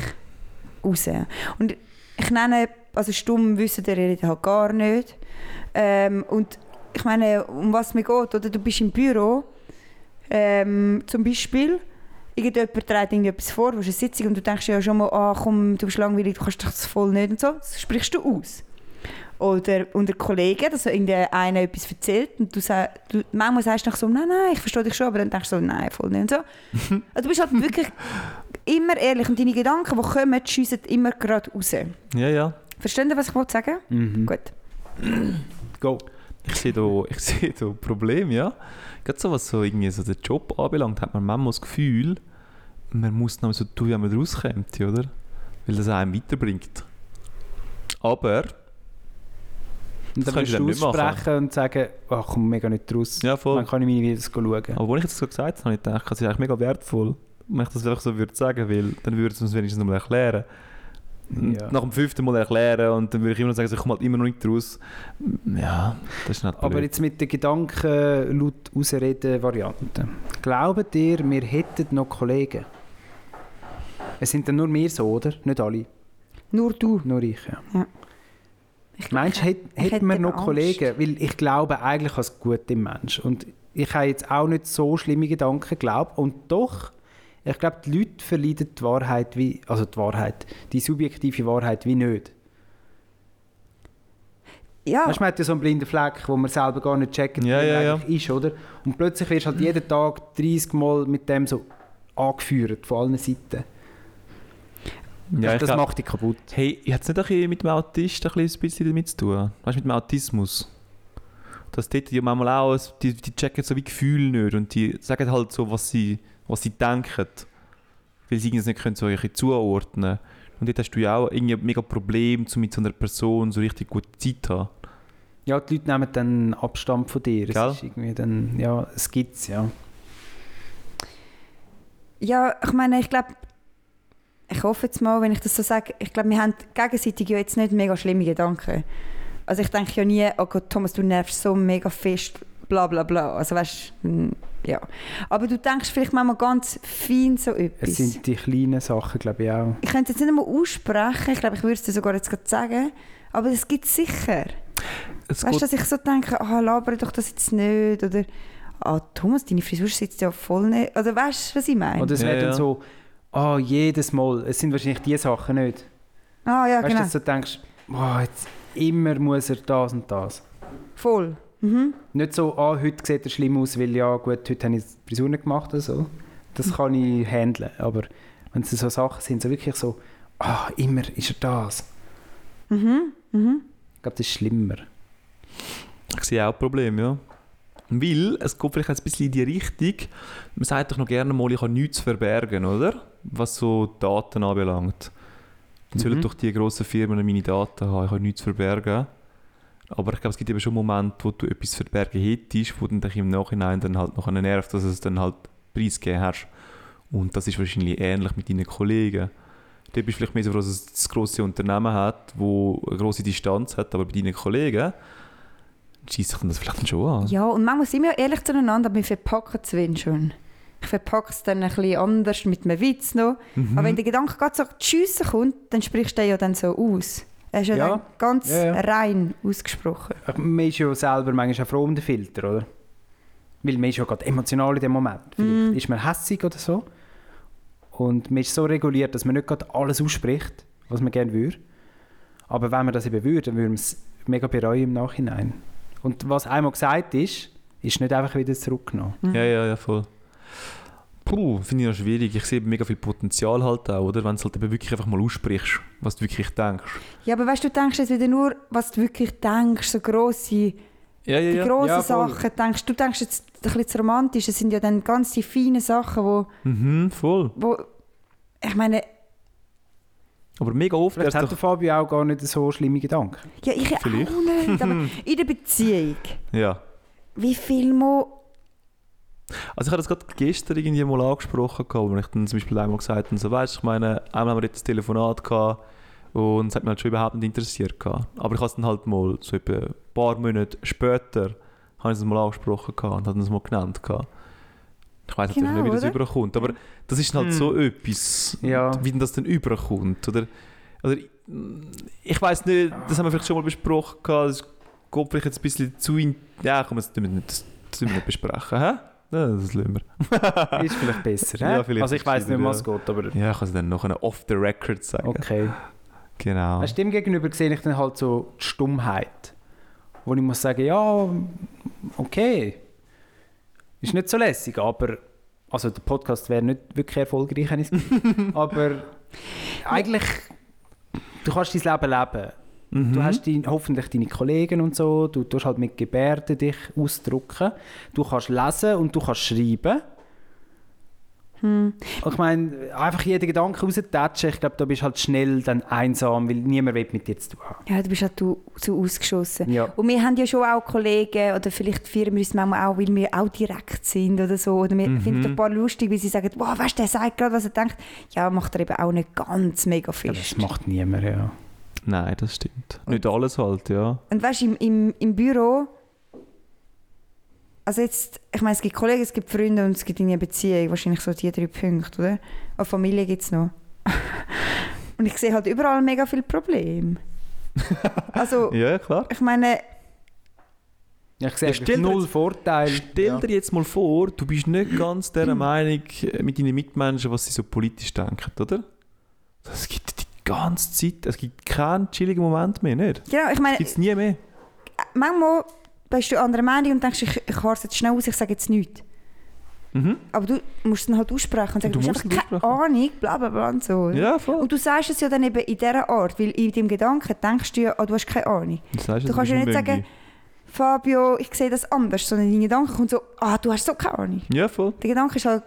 raus. Und ich nenne, also stumm wissen ihr redet halt gar nicht. Ähm, und ich meine, um was mir geht, oder du bist im Büro, ähm, zum Beispiel, irgendjemand trägt irgendetwas vor, du hast eine Sitzung und du denkst ja schon mal, ah komm, du bist langweilig, du kannst das voll nicht und so, das sprichst du aus. Oder unter Kollegen, dass irgendeiner etwas erzählt und du, sag, du manchmal sagst du nach so, nein, nein, ich verstehe dich schon, aber dann denkst du so, nein, voll nicht und so. also du bist halt wirklich immer ehrlich und deine Gedanken, die kommen, schiessen immer gerade raus. Ja, ja. Versteht ihr, was ich wollte sagen? Mhm. Gut. Go. Ich sehe da, ich sehe da Probleme, ja. Gerade so, was so irgendwie so den Job anbelangt, hat man manchmal das Gefühl, man muss noch so tun, wie man rauskommt, oder? Weil das einem weiterbringt. Aber, Und dann kannst du dann aussprechen und sagen, ach komm, mega nicht raus. ja voll. Dann kann ich meine Videos schauen. Aber als ich das so gesagt habe, habe ich gedacht, das ist eigentlich mega wertvoll, wenn ich das einfach so würde sagen, weil dann würde es uns wenigstens nochmal erklären. Ja. Nach dem fünften Mal erklären und dann würde ich immer noch sagen, ich komme halt immer noch nicht raus. Ja, das ist nicht Aber jetzt mit der Gedanken laut ausreden Variante. Glaubt ihr, wir hätten noch Kollegen? Es sind dann nur wir so, oder? Nicht alle. Nur du. Nur ich, ja. Ich Meinst du, hätten hätte wir noch Angst. Kollegen? Weil ich glaube eigentlich an das Gute im Mensch. Und ich habe jetzt auch nicht so schlimme Gedanken geglaubt. Und doch, ich glaube, die Leute verleiden die Wahrheit wie, also die Wahrheit, die subjektive Wahrheit wie nicht. Ja, Weißt du, man hat ja so einen blinden Fleck, wo man selber gar nicht checkt, Ja, wie ja, er ja. eigentlich ist, oder? Und plötzlich wirst du halt jeden Tag 30 Mal mit dem so angeführt, von allen Seiten. ja, das glaub- macht dich kaputt. Hey, hat es nicht ein bisschen mit dem Autist ein bisschen- damit zu tun? Weißt du, mit dem Autismus? Dass dort ja manchmal auch, die, die checken so wie Gefühle nicht und die sagen halt so, was sie, was sie denken. Weil sie es nicht können so irgendwie zuordnen Und dort hast du ja auch irgendwie ein mega Problem, um mit so einer Person so richtig gute Zeit zu haben. Ja, die Leute nehmen dann Abstand von dir. Gell? Es ist irgendwie dann, ja, es gibt's, ja. Ja, ich meine, ich glaube, ich hoffe jetzt mal, wenn ich das so sage, ich glaube, wir haben gegenseitig ja jetzt nicht mega schlimme Gedanken. Also ich denke ja nie, oh Gott, Thomas, du nervst so mega fest, bla bla bla. Also weißt du, ja. Aber du denkst vielleicht manchmal ganz fein so etwas. Es sind die kleinen Sachen, glaube ich auch. Ich könnte es jetzt nicht einmal aussprechen, ich glaube, ich würde es dir sogar jetzt gerade sagen, aber das gibt es sicher. Es Weißt du, dass ich so denke, ah, labere doch das jetzt nicht, oder ah, Thomas, deine Frisur sitzt ja voll nicht, oder weißt du, was ich meine? Oder es Ja, wird dann ja. so, ah, jedes Mal, es sind wahrscheinlich die Sachen nicht. ah, ja, weißt du, genau, dass du denkst, oh, jetzt immer muss er das und das. voll. Mhm. Nicht so, ah, heute sieht er schlimm aus, weil ja, gut, heute habe ich die Frisur nicht gemacht oder so. Das kann ich handeln. Aber wenn es so Sachen sind, so wirklich so, ah, immer ist er das. Mhm. Mhm. Ich glaube, das ist schlimmer. Ich sehe auch Probleme, ja. Weil es geht vielleicht ein bisschen in die Richtung, man sagt doch noch gerne mal, ich habe nichts zu verbergen, oder? Was so Daten anbelangt. Dann sollen Mhm. doch die grossen Firmen meine Daten haben, ich habe nichts zu verbergen. Aber ich glaube, es gibt eben schon Momente, wo du etwas verbergen hättest, wo dann dich im Nachhinein dann halt noch nervt, dass es dann halt preisgegeben hast. Und das ist wahrscheinlich ähnlich mit deinen Kollegen. Du bist vielleicht mehr so froh, dass es das grosse Unternehmen hat, wo eine grosse Distanz hat, aber bei deinen Kollegen schießt sich das vielleicht schon an. Ja, und manchmal sind wir ja ehrlich zueinander, aber wir verpacken es wenn schon. Ich verpacke es dann ein bisschen anders mit einem Witz noch. Mhm. Aber wenn der Gedanke gerade so schiessen kommt, dann sprichst du den ja dann so aus. Er ist ja, Ja. dann ganz Ja, ja. rein ausgesprochen. Man ist ja selber manchmal auch froh um den Filter, oder? Weil man ist ja gerade emotional in dem Moment. Vielleicht Mhm. ist man hässig oder so. Und man ist so reguliert, dass man nicht gerade alles ausspricht, was man gerne würde. Aber wenn man das eben würde, dann würde man es mega bereuen im Nachhinein. Und was einmal gesagt ist, ist nicht einfach wieder zurückgenommen. Ja, ja, ja, voll. Puh, finde ich noch schwierig. Ich sehe mega viel Potenzial halt auch, oder? Wenn du es halt eben wirklich einfach mal aussprichst, was du wirklich denkst. Ja, aber weißt du, du denkst jetzt wieder nur, was du wirklich denkst, so grosse, Ja, ja, die ja. grossen Ja. Sachen denkst. Du denkst jetzt ein bisschen zu romantisch, das sind ja dann ganz die feinen Sachen, wo, Mhm, voll. wo ich meine, Aber mega oft Vielleicht hat doch... der Fabio auch gar nicht so schlimme Gedanken. ja, ich Vielleicht. auch nicht, aber in der Beziehung, Ja. wie viel mal Also ich habe das gerade gestern irgendwie mal angesprochen, gehabt, wo ich dann zum Beispiel einmal gesagt habe, so, weißt, ich meine, einmal haben wir jetzt ein Telefonat gehabt und es hat mich halt schon überhaupt nicht interessiert. Gehabt. Aber ich habe es dann halt mal so etwa ein paar Monate später habe ich es mal angesprochen gehabt und habe es mal genannt. Gehabt. Ich weiß natürlich Genau, nicht, wie das oder? überkommt, aber das ist halt so etwas, Ja. wie denn das dann überkommt. Oder, oder ich- ich weiß nicht, das haben wir vielleicht schon mal besprochen, gehabt, das geht vielleicht jetzt ein bisschen zu... In ja, komm, das wir nicht, das tun wir nicht besprechen, hä? Das lassen wir. Ist vielleicht besser. Ja, vielleicht also ich weiß nicht, was es geht, aber Ja, ich kann es dann noch off the record sagen. okay. Genau. Dem gegenüber sehe ich dann halt so die Stummheit. Wo ich muss sagen, ja, okay. Ist nicht so lässig, aber also der Podcast wäre nicht wirklich erfolgreich, wenn ich es Aber eigentlich, du kannst dein Leben leben. Mhm. Du hast dein, hoffentlich deine Kollegen und so, du tust halt mit Gebärden dich ausdrücken. Du kannst lesen und du kannst schreiben. Hm. Und Ich meine, einfach jeden Gedanken raustatschen, ich glaube, da bist du halt schnell dann einsam, weil niemand will mit dir zu tun haben. Ja, du bist halt du, so ausgeschossen. Ja. Und wir haben ja schon auch Kollegen, oder vielleicht wir uns manchmal auch, weil wir auch direkt sind oder so. Oder wir Mhm. finden ein paar lustig, weil sie sagen, wow, weißt du, der sagt gerade, was er denkt. Ja, macht er eben auch nicht ganz mega Ja, fest. das macht niemand, ja. Nein, das stimmt. Nicht alles halt, ja. Und weißt du, im, im, im Büro, also jetzt, ich meine, es gibt Kollegen, es gibt Freunde und es gibt eine Beziehung, wahrscheinlich so die drei Punkte, oder? Auch Familie gibt es noch. und ich sehe halt überall mega viele Probleme. Also, Ja, klar. ich meine, ich sehe Ja, stell dir null jetzt- Vorteil. Stell ja. dir jetzt mal vor, du bist nicht ganz der Meinung äh, mit deinen Mitmenschen, was sie so politisch denken, oder? Das gibt die ganze Zeit, es gibt keinen chilligen Moment mehr, nicht? genau, ich meine, Gibt es nie mehr. manchmal bist du anderer Meinung und denkst, ich, ich es jetzt schnell aus, ich sage jetzt nichts. Mhm. Aber du musst es dann halt aussprechen und sagen, Du du, hast keine. Ahnung, bla bla bla und so. Ja, voll. Und du sagst es ja dann eben in dieser Art, weil in deinem Gedanken denkst du ja, oh, du hast keine Ahnung. Du, sagst, Du kannst ja nicht sagen, Fabio, ich sehe das anders, sondern dein Gedanke kommt so, ah, du hast so keine Ahnung. Ja, voll. Der Gedanke ist halt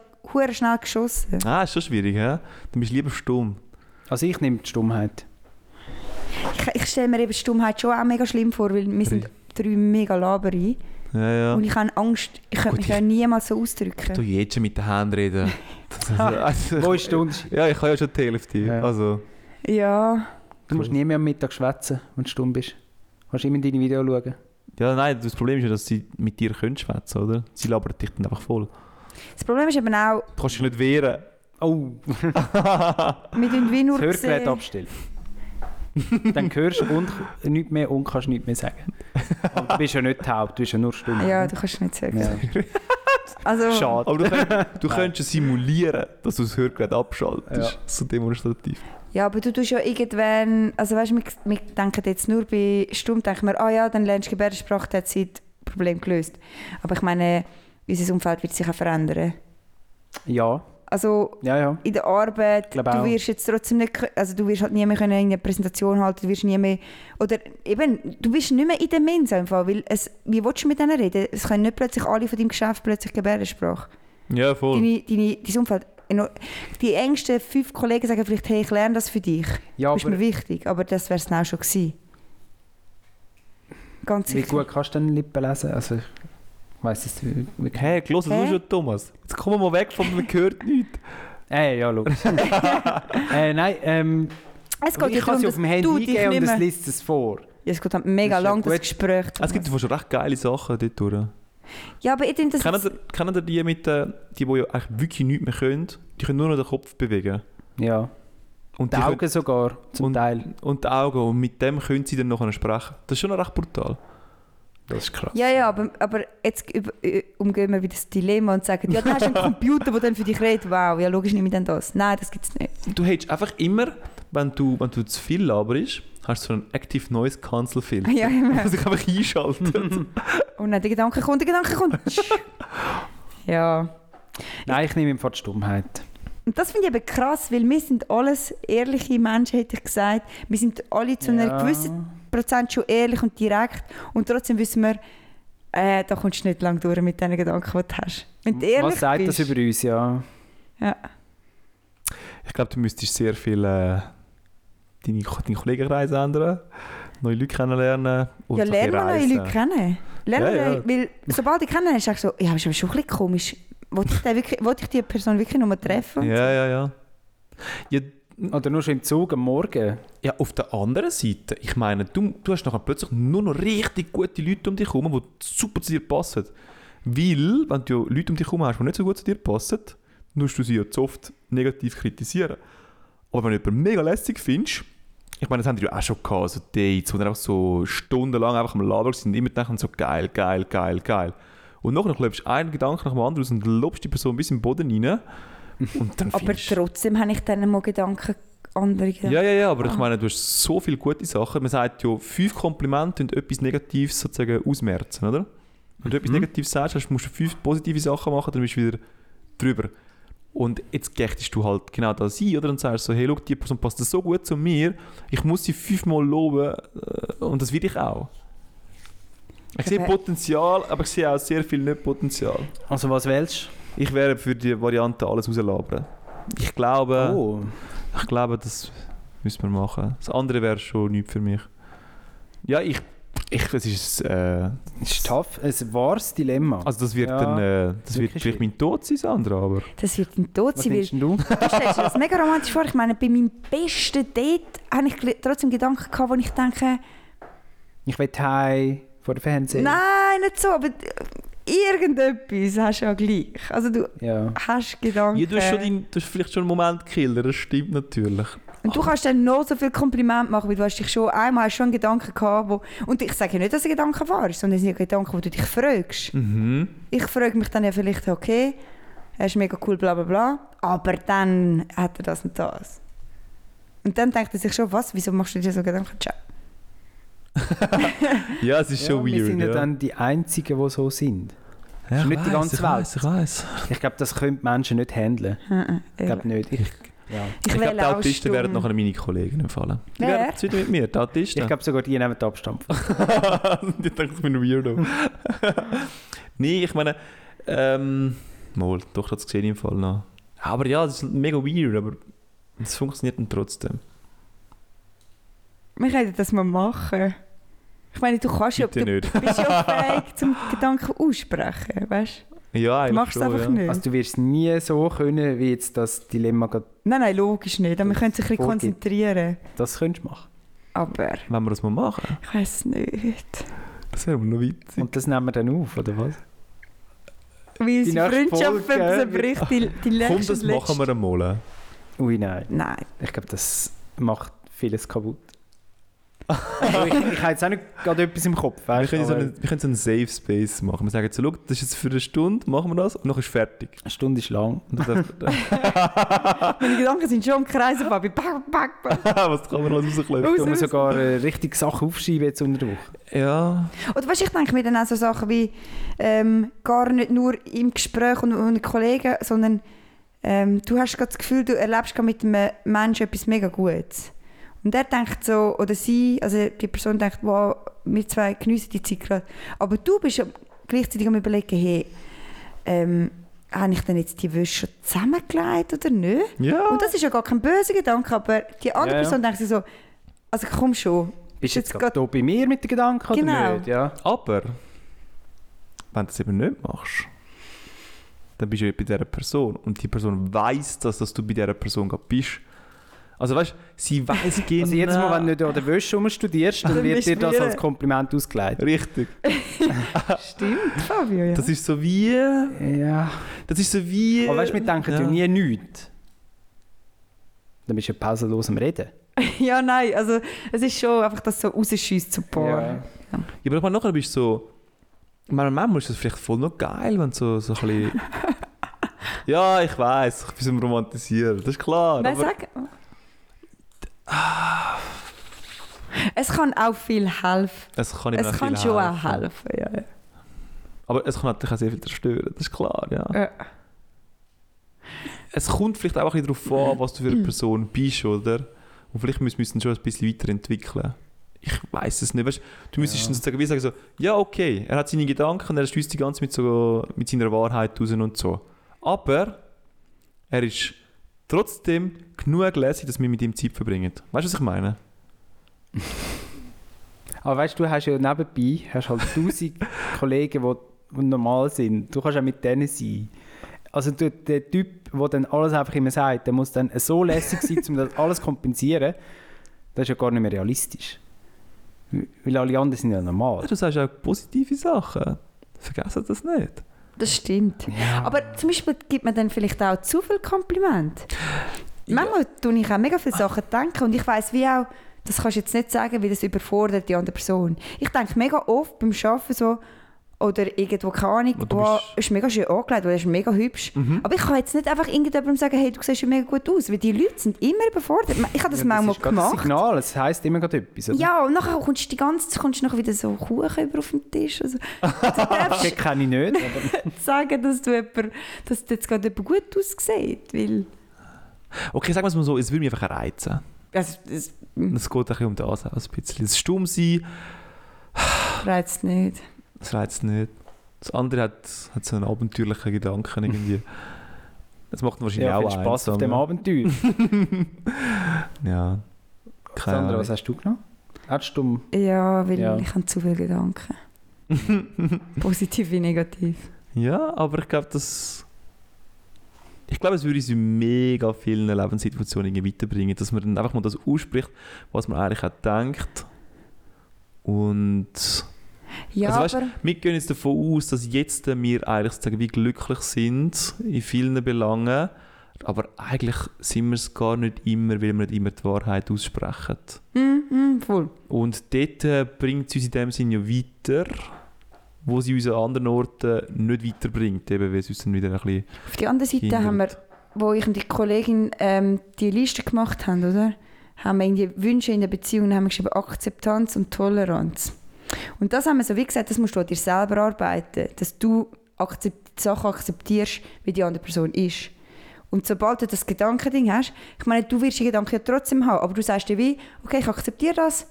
schnell geschossen. Ah, ist schon schwierig, hä? Du bist lieber stumm. Also ich nehme die Stummheit. Ich, ich stelle mir eben Stummheit schon auch mega schlimm vor, weil wir sind drei mega Laberi Ja, ja. und ich habe Angst, ich könnte mich ich- ja niemals so ausdrücken. Du jetzt schon mit den Händen reden. Also, Wo ist Unterschied? Ja, ich kann ja schon die Hälfte. Ja. Also, Ja, Du musst nie mehr am Mittag schwätzen, wenn du stumm bist. Du kannst immer in deine Videos schauen. ja, nein, das Problem ist ja, dass sie mit dir können schwätzen, oder? Sie labern dich dann einfach voll. das Problem ist eben auch, Du kannst dich nicht wehren. Oh, wir tun wie nur das Hörgerät abstellen. Dann hörst du und nichts mehr und kannst nichts mehr sagen. Aber du bist ja nicht taub, du bist ja nur stumm. Ja, du kannst nicht sagen. Ja. Also, Schade. Aber du, könnt, du könntest ja simulieren, dass du das Hörgerät abschaltest. Ja. So demonstrativ. Ja, aber du tust ja irgendwann, also weißt du, wir, wir denken jetzt nur bei Stumm, denken wir, ah ja, dann lernst du Gebärdensprache, dann hat sie das Problem gelöst. Aber ich meine, unser Umfeld wird sich auch verändern. Ja, Also ja, ja. in der Arbeit, du wirst jetzt trotzdem nicht, also du wirst halt nie mehr können eine Präsentation halten, du wirst nie mehr, oder eben, du bist nicht mehr in der Mensa im Fall, weil es, wie willst du mit denen reden? Es können nicht plötzlich alle von deinem Geschäft plötzlich Gebärdensprache. Ja, voll. Deine, deine, dein Umfeld, die engsten fünf Kollegen sagen vielleicht, hey, ich lerne das für dich. ja bist aber mir wichtig, aber das wäre es auch schon gewesen. Ganz Wie sicher. gut kannst du denn Lippen lesen? Also, ich weiss es wirklich. Hä, hey, los, du schon, Thomas. Jetzt kommen wir mal weg von man hört nichts. Äh, ja, logisch. äh, nein, ähm, Es geht ich kann sie auf dem Handy eingeben nicht und es liest es vor. Ja, es geht halt mega Das ist ja lang, das. Gespräch. Es gibt schon recht geile Sachen dort durch. Ja, aber ich finde das... Kennen ihr, kennen ihr die, mit, äh, die, die ja eigentlich wirklich nichts mehr können? Die können nur noch den Kopf bewegen. Ja. Und Die die Augen können, sogar, zum Und- Teil. und die Augen. Und mit dem können sie dann noch sprechen. Das ist schon recht brutal. Das ist krass. Ja, ja, aber, aber jetzt über, äh, umgehen wir wieder das Dilemma und sagen, ja, dann hast du einen Computer, der dann für dich redet. Wow, ja, logisch nehme ich dann das. Nein, das gibt es nicht. Du hättest einfach immer, wenn du, wenn du zu viel laberst, hast du so einen Active Noise Cancel Filter. Ja, immer. Der sich einfach einschaltet. Und dann der Gedanke kommt, der Gedanke kommt. ja. Nein, ich nehme ihm die Stummheit. Und das finde ich eben krass, weil wir sind alles ehrliche Menschen, hätte ich gesagt. Wir sind alle zu einer Ja. gewissen Prozent schon ehrlich und direkt. Und trotzdem wissen wir, äh, da kommst du nicht lang durch mit den Gedanken, die du hast. Wenn du ehrlich Was sagt bist. das über uns, ja? Ja. Ich glaube, du müsstest sehr viel äh, deine, deinen Kollegenkreis ändern, neue Leute kennenlernen und Ja, so lern ein mal neue Leute kennen. Lern Ja, ja. weil sobald ich kenne, ist es so, ja, ist aber schon ein bisschen komisch. Wollte ich, den wirklich, wollte ich die Person wirklich nur treffen? Ja, ja, ja. ja. Oder nur schon im Zug am Morgen. Ja, auf der anderen Seite, ich meine, du, du hast nachher plötzlich nur noch richtig gute Leute um dich herum, die super zu dir passen. Weil, wenn du Leute um dich herum hast, die nicht so gut zu dir passen, musst du sie ja zu oft negativ kritisieren. Aber wenn du jemanden mega lässig findest, ich meine, das haben die ja auch schon gehabt, so Dates, wo dann einfach so stundenlang einfach am Labern sind und immer denken so geil, geil, geil, geil. Und nachher klebst du einen Gedanken nach dem anderen aus und lobst die Person bis in den Boden rein. Und dann Aber findest du- trotzdem habe ich dann mal Gedanken, andere Gedanken. ja, ja, ja, aber ich Ah. meine, du hast so viele gute Sachen. Man sagt ja, fünf Komplimente und etwas Negatives sozusagen ausmerzen, oder? Wenn du etwas Negatives sagst, hast, musst du fünf positive Sachen machen, dann bist du wieder drüber. Und jetzt gechtest du halt genau das ein, oder? Und sagst so, hey, schau, die Person passt so gut zu mir, ich muss sie fünfmal loben äh, und das will ich auch. Ich sehe Potenzial, aber ich sehe auch sehr viel nicht Potenzial. Also was wählst Ich wäre für die Variante alles rauslabern. Ich glaube... Oh. Ich glaube, das müssen wir machen. Das andere wäre schon nichts für mich. Ja, ich. ich es ist. Äh, Es ist tough. Ein wahres Dilemma. also, das wird Ja, dann. Äh, das wird vielleicht mein Tod sein, Sandra, aber. Das wird ein Tod sein, weil du? du stellst dir das mega romantisch vor. Ich meine, bei meinem besten Date habe ich trotzdem Gedanken gehabt, wo ich denke, Ich will heim vor dem Fernsehen. nein, nicht so, aber irgendetwas hast du ja gleich. Also du Ja. hast Gedanken. Ja, du, hast schon dein, du hast vielleicht schon einen Momentkiller, das stimmt natürlich. Und du kannst dann noch so viel Kompliment machen, weil du hast dich schon einmal hast schon einen Gedanken gehabt, wo, und ich sage ja nicht, dass ein Gedanke wahr ist, sondern es sind Gedanken, wo du dich fragst. Mhm. Ich frage mich dann ja vielleicht, okay, er ist mega cool, bla bla bla, aber dann hat er das und das. Und dann denkt er sich schon, was, wieso machst du dir so Gedanken? Ciao. Ja, es ist ja, schon wir weird. sind ja ja. dann die Einzigen, die so sind. ja, ist ich nicht die weiss, ganze ich Welt. Weiss, ich weiß. Ich glaube, das können die Menschen nicht handeln. Ich glaube nicht. Ich, ja. Ich, Ich, glaube, die Autisten stumm. werden nachher meine Kollegen empfallen. Die Wer? werden wieder mit mir, die Autisten. ich glaube sogar, die nehmen den Abstand. die denken, ich bin ein Weirdo. nee, ich meine, ähm, mal, doch, das gesehen im Fall noch. Aber ja, das ist mega weird, aber es funktioniert dann trotzdem. Wir können das mal machen. Ich meine, du kannst ja, du nicht. bist ja fähig zum Gedanken aussprechen, weißt Ja, du? machst es einfach ja. nicht. Also du wirst nie so können, wie jetzt das Dilemma gerade nein, nein, logisch nicht. Aber wir können uns ein bisschen konzentrieren. das könntest du machen. Aber Wenn wir das mal machen, ich weiß nicht. das wäre aber noch witzig. Und das nehmen wir dann auf, oder was? Weil Die Freundschaft zerbricht, die, die Komm, letzte das machen wir einmal. Ui, nein. Nein. Ich glaube, das macht vieles kaputt. Also ich, ich habe jetzt auch nicht gerade etwas im Kopf. Wir können, so einen, wir können so einen Safe Space machen. Wir sagen jetzt so, schau, das ist jetzt für eine Stunde, machen wir das und dann ist fertig. eine Stunde ist lang. Meine Gedanken sind schon im Kreis, Fabi. Back, back, back. Was kann man alles rausklopfen? Musst raus. sogar äh, richtig Sachen aufschreiben jetzt unter der Woche. Ja, Oder weißt, ich denke mir dann auch so Sachen wie ähm, gar nicht nur im Gespräch und mit Kollegen, sondern ähm, du hast gerade das Gefühl, du erlebst gerade mit einem Menschen etwas mega Gutes. Und er denkt so, oder sie, also die Person denkt, wow, wir zwei geniessen die Zeit gerade. Aber du bist gleichzeitig am überlegen, hey, ähm, habe ich denn jetzt die Wäsche zusammengelegt oder nicht? ja. Und das ist ja gar kein böser Gedanke, aber die andere Ja, ja. Person denkt sich so, also komm schon, Ist Jetzt jetzt gerade hier bei mir mit den Gedanken Genau. oder nicht? Ja. Aber, wenn du das eben nicht machst, dann bist du bei dieser Person und die Person weiß, dass, dass du bei dieser Person gerade bist. Also weißt du, sie weiß genau... Also jedes Mal, wenn du nicht an der Wäsche rumstudierst, dann wird dir das als Kompliment ausgelegt. Richtig. Stimmt, Fabio, ja. Das ist so wie... Ja. Das ist so wie... Aber weißt du, wir denken ja, Ja. nie nichts. Dann bist du ja pausenlos am Reden. ja, nein, also es ist schon einfach, dass so rausschießt zu paar. Ja. Ja, aber ich meine, nachher bist du so... Ich meine, manchmal ist das vielleicht voll noch geil, wenn du so, so ein bisschen... ja, ich weiß, ich bin so Romantisieren, das ist klar. Nein, aber sag. Es kann auch viel helfen. es kann, ihm Es kann schon auch helfen. Ja, ja. Aber es kann natürlich auch sehr viel zerstören, das ist klar, ja. Ja. Es kommt vielleicht auch ein bisschen darauf an, was du für eine Person bist, oder? Und vielleicht müssen wir uns schon ein bisschen weiterentwickeln. Ich weiß es nicht. Weißt, du müsstest Ja. sozusagen wie sagen, so, ja, okay, er hat seine Gedanken, er stößt die ganze mit, so, mit seiner Wahrheit raus und so. Aber er ist trotzdem genug lässig, dass wir mit ihm Zeit verbringen. Weißt du, was ich meine? Aber weißt du, du hast ja nebenbei hast halt tausend Kollegen, die, die normal sind. Du kannst auch mit denen sein. Also du, der Typ, der dann alles einfach immer sagt, der muss dann so lässig sein, um das alles zu kompensieren. Das ist ja gar nicht mehr realistisch. Weil alle anderen sind ja normal. Du sagst auch positive Sachen. Vergessen das nicht. Das stimmt. Aber zum Beispiel gibt man dann vielleicht auch zu viel Kompliment. Manchmal tue ich auch mega viele Sachen denken und ich weiß wie auch, das kannst du jetzt nicht sagen, weil das überfordert die andere Person. Ich denke mega oft beim Arbeiten so, oder irgendwo, keine Ahnung, du bist- ist mega schön angelegt oder ist mega hübsch. Mhm. Aber ich kann jetzt nicht einfach irgendjemandem sagen, hey, du siehst ja mega gut aus, weil die Leute sind immer überfordert. Ich habe das Ja, manchmal das gemacht. Signal, es heisst immer gerade etwas. Oder? Ja, und nachher kommst du die ganze Zeit kommst du nachher wieder so Kuchen über auf den Tisch. Also, Den kenne ich nicht. Sagen, dass du, jemand, dass du jetzt gerade jemand gut aussieht, weil... Okay, sagen wir es mal so, es würde mich einfach reizen. Also, das Es geht ein bisschen um das auch ein bisschen. Das Stummsein, reizt nicht. das reizt nicht. Das andere hat, hat so einen abenteuerlichen Gedanken irgendwie. Das macht wahrscheinlich ja, auch viel Spaß auf dem ja. Abenteuer. Ja. Keine Sandra, was hast du genommen? Hättest du Ja, weil Ja. ich habe zu viele Gedanken. Positiv wie negativ. Ja, aber ich glaube, das. Ich glaube, es würde uns in mega vielen Lebenssituationen weiterbringen, dass man dann einfach mal das ausspricht, was man eigentlich auch denkt. Und Ja, Also weißt, aber... wir gehen jetzt davon aus, dass jetzt wir eigentlich sozusagen wie glücklich sind in vielen Belangen, aber eigentlich sind wir es gar nicht immer, weil wir nicht immer die Wahrheit aussprechen. Mm, mm, voll. Und dort äh, bringt es uns in dem Sinne ja weiter, wo sie uns an anderen Orten nicht weiterbringt, eben weil es uns dann wieder ein bisschen Auf der anderen Seite hindert. haben wir, wo ich und die Kollegin ähm, die Liste gemacht haben, oder? Haben wir irgendwie Wünsche in der Beziehung haben wir geschrieben Akzeptanz und Toleranz. Und das haben wir so wie gesagt, das musst du an dir selber arbeiten, dass du akzept, die Sachen akzeptierst, wie die andere Person ist. Und sobald du das Gedankending hast, ich meine, du wirst die Gedanken ja trotzdem haben, aber du sagst dir wie, okay, ich akzeptiere das,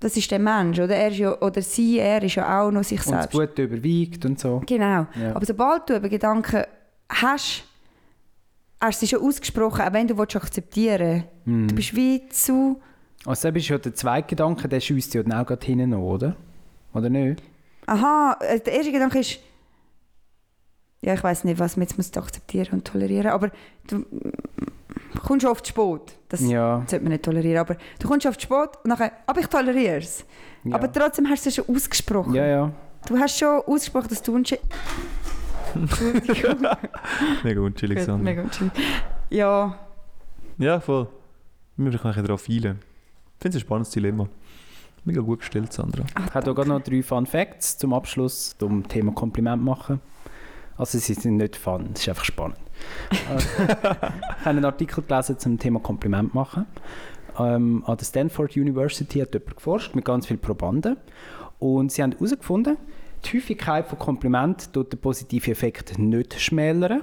das ist der Mensch, oder? Er ist ja, oder sie, er ist ja auch noch sich und das selbst. Gute überwiegt und so. Genau. Ja. Aber sobald du eben Gedanken hast, hast du sie schon ausgesprochen, auch wenn du willst akzeptieren Mhm. Du bist wie zu... Also das ist ja der zweite Gedanke, der schießt ja dann auch gerade hinten noch, oder? Oder nicht? Aha, äh, der erste Gedanke ist... Ja, ich weiß nicht, was man jetzt muss akzeptieren und tolerieren, aber du mm, kommst oft zu spät. Das Ja. sollte man nicht tolerieren, aber du kommst oft spät und nachher, aber ich toleriere es. ja. Aber trotzdem hast du es schon ausgesprochen. ja, ja. Du hast schon ausgesprochen, dass du. Entschuldigung. mega unchillig sind. Mega unschön. Ja, Ja, voll. Wir müssen ein bisschen darauf feilen. Ich finde es ein spannendes Dilemma. Mega gut gestellt, Sandra. ah, Ich habe hier gerade noch drei Fun Facts zum Abschluss zum Thema Kompliment machen. Also sie sind nicht fun, es ist einfach spannend. Ich habe einen Artikel gelesen zum Thema Kompliment machen. Ähm, an der Stanford University hat jemand geforscht mit ganz vielen Probanden und sie haben herausgefunden, die Häufigkeit von Komplimenten tut den positiven Effekt nicht schmälern.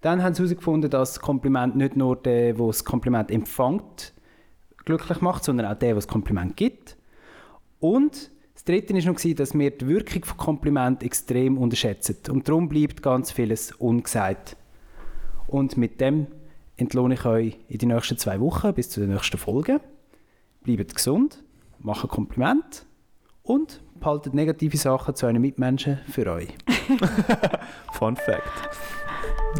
Dann haben sie herausgefunden, dass das Kompliment nicht nur der, der das Kompliment empfängt, glücklich macht, sondern auch der, der das Kompliment gibt. Und das Dritte war noch, dass wir die Wirkung von Kompliment extrem unterschätzen. Und darum bleibt ganz vieles ungesagt. Und mit dem entlohne ich euch in die nächsten zwei Wochen bis zu der nächsten Folge. Bleibt gesund machen Kompliment und behaltet negative Sachen zu euren Mitmenschen für euch. Fun Fact.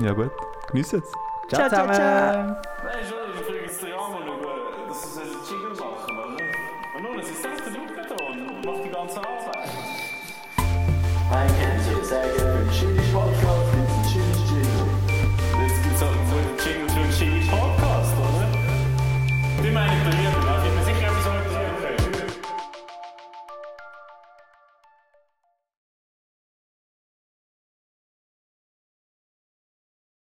Ja gut, genießt es. Ciao, ciao, ciao. Nein, ist selbst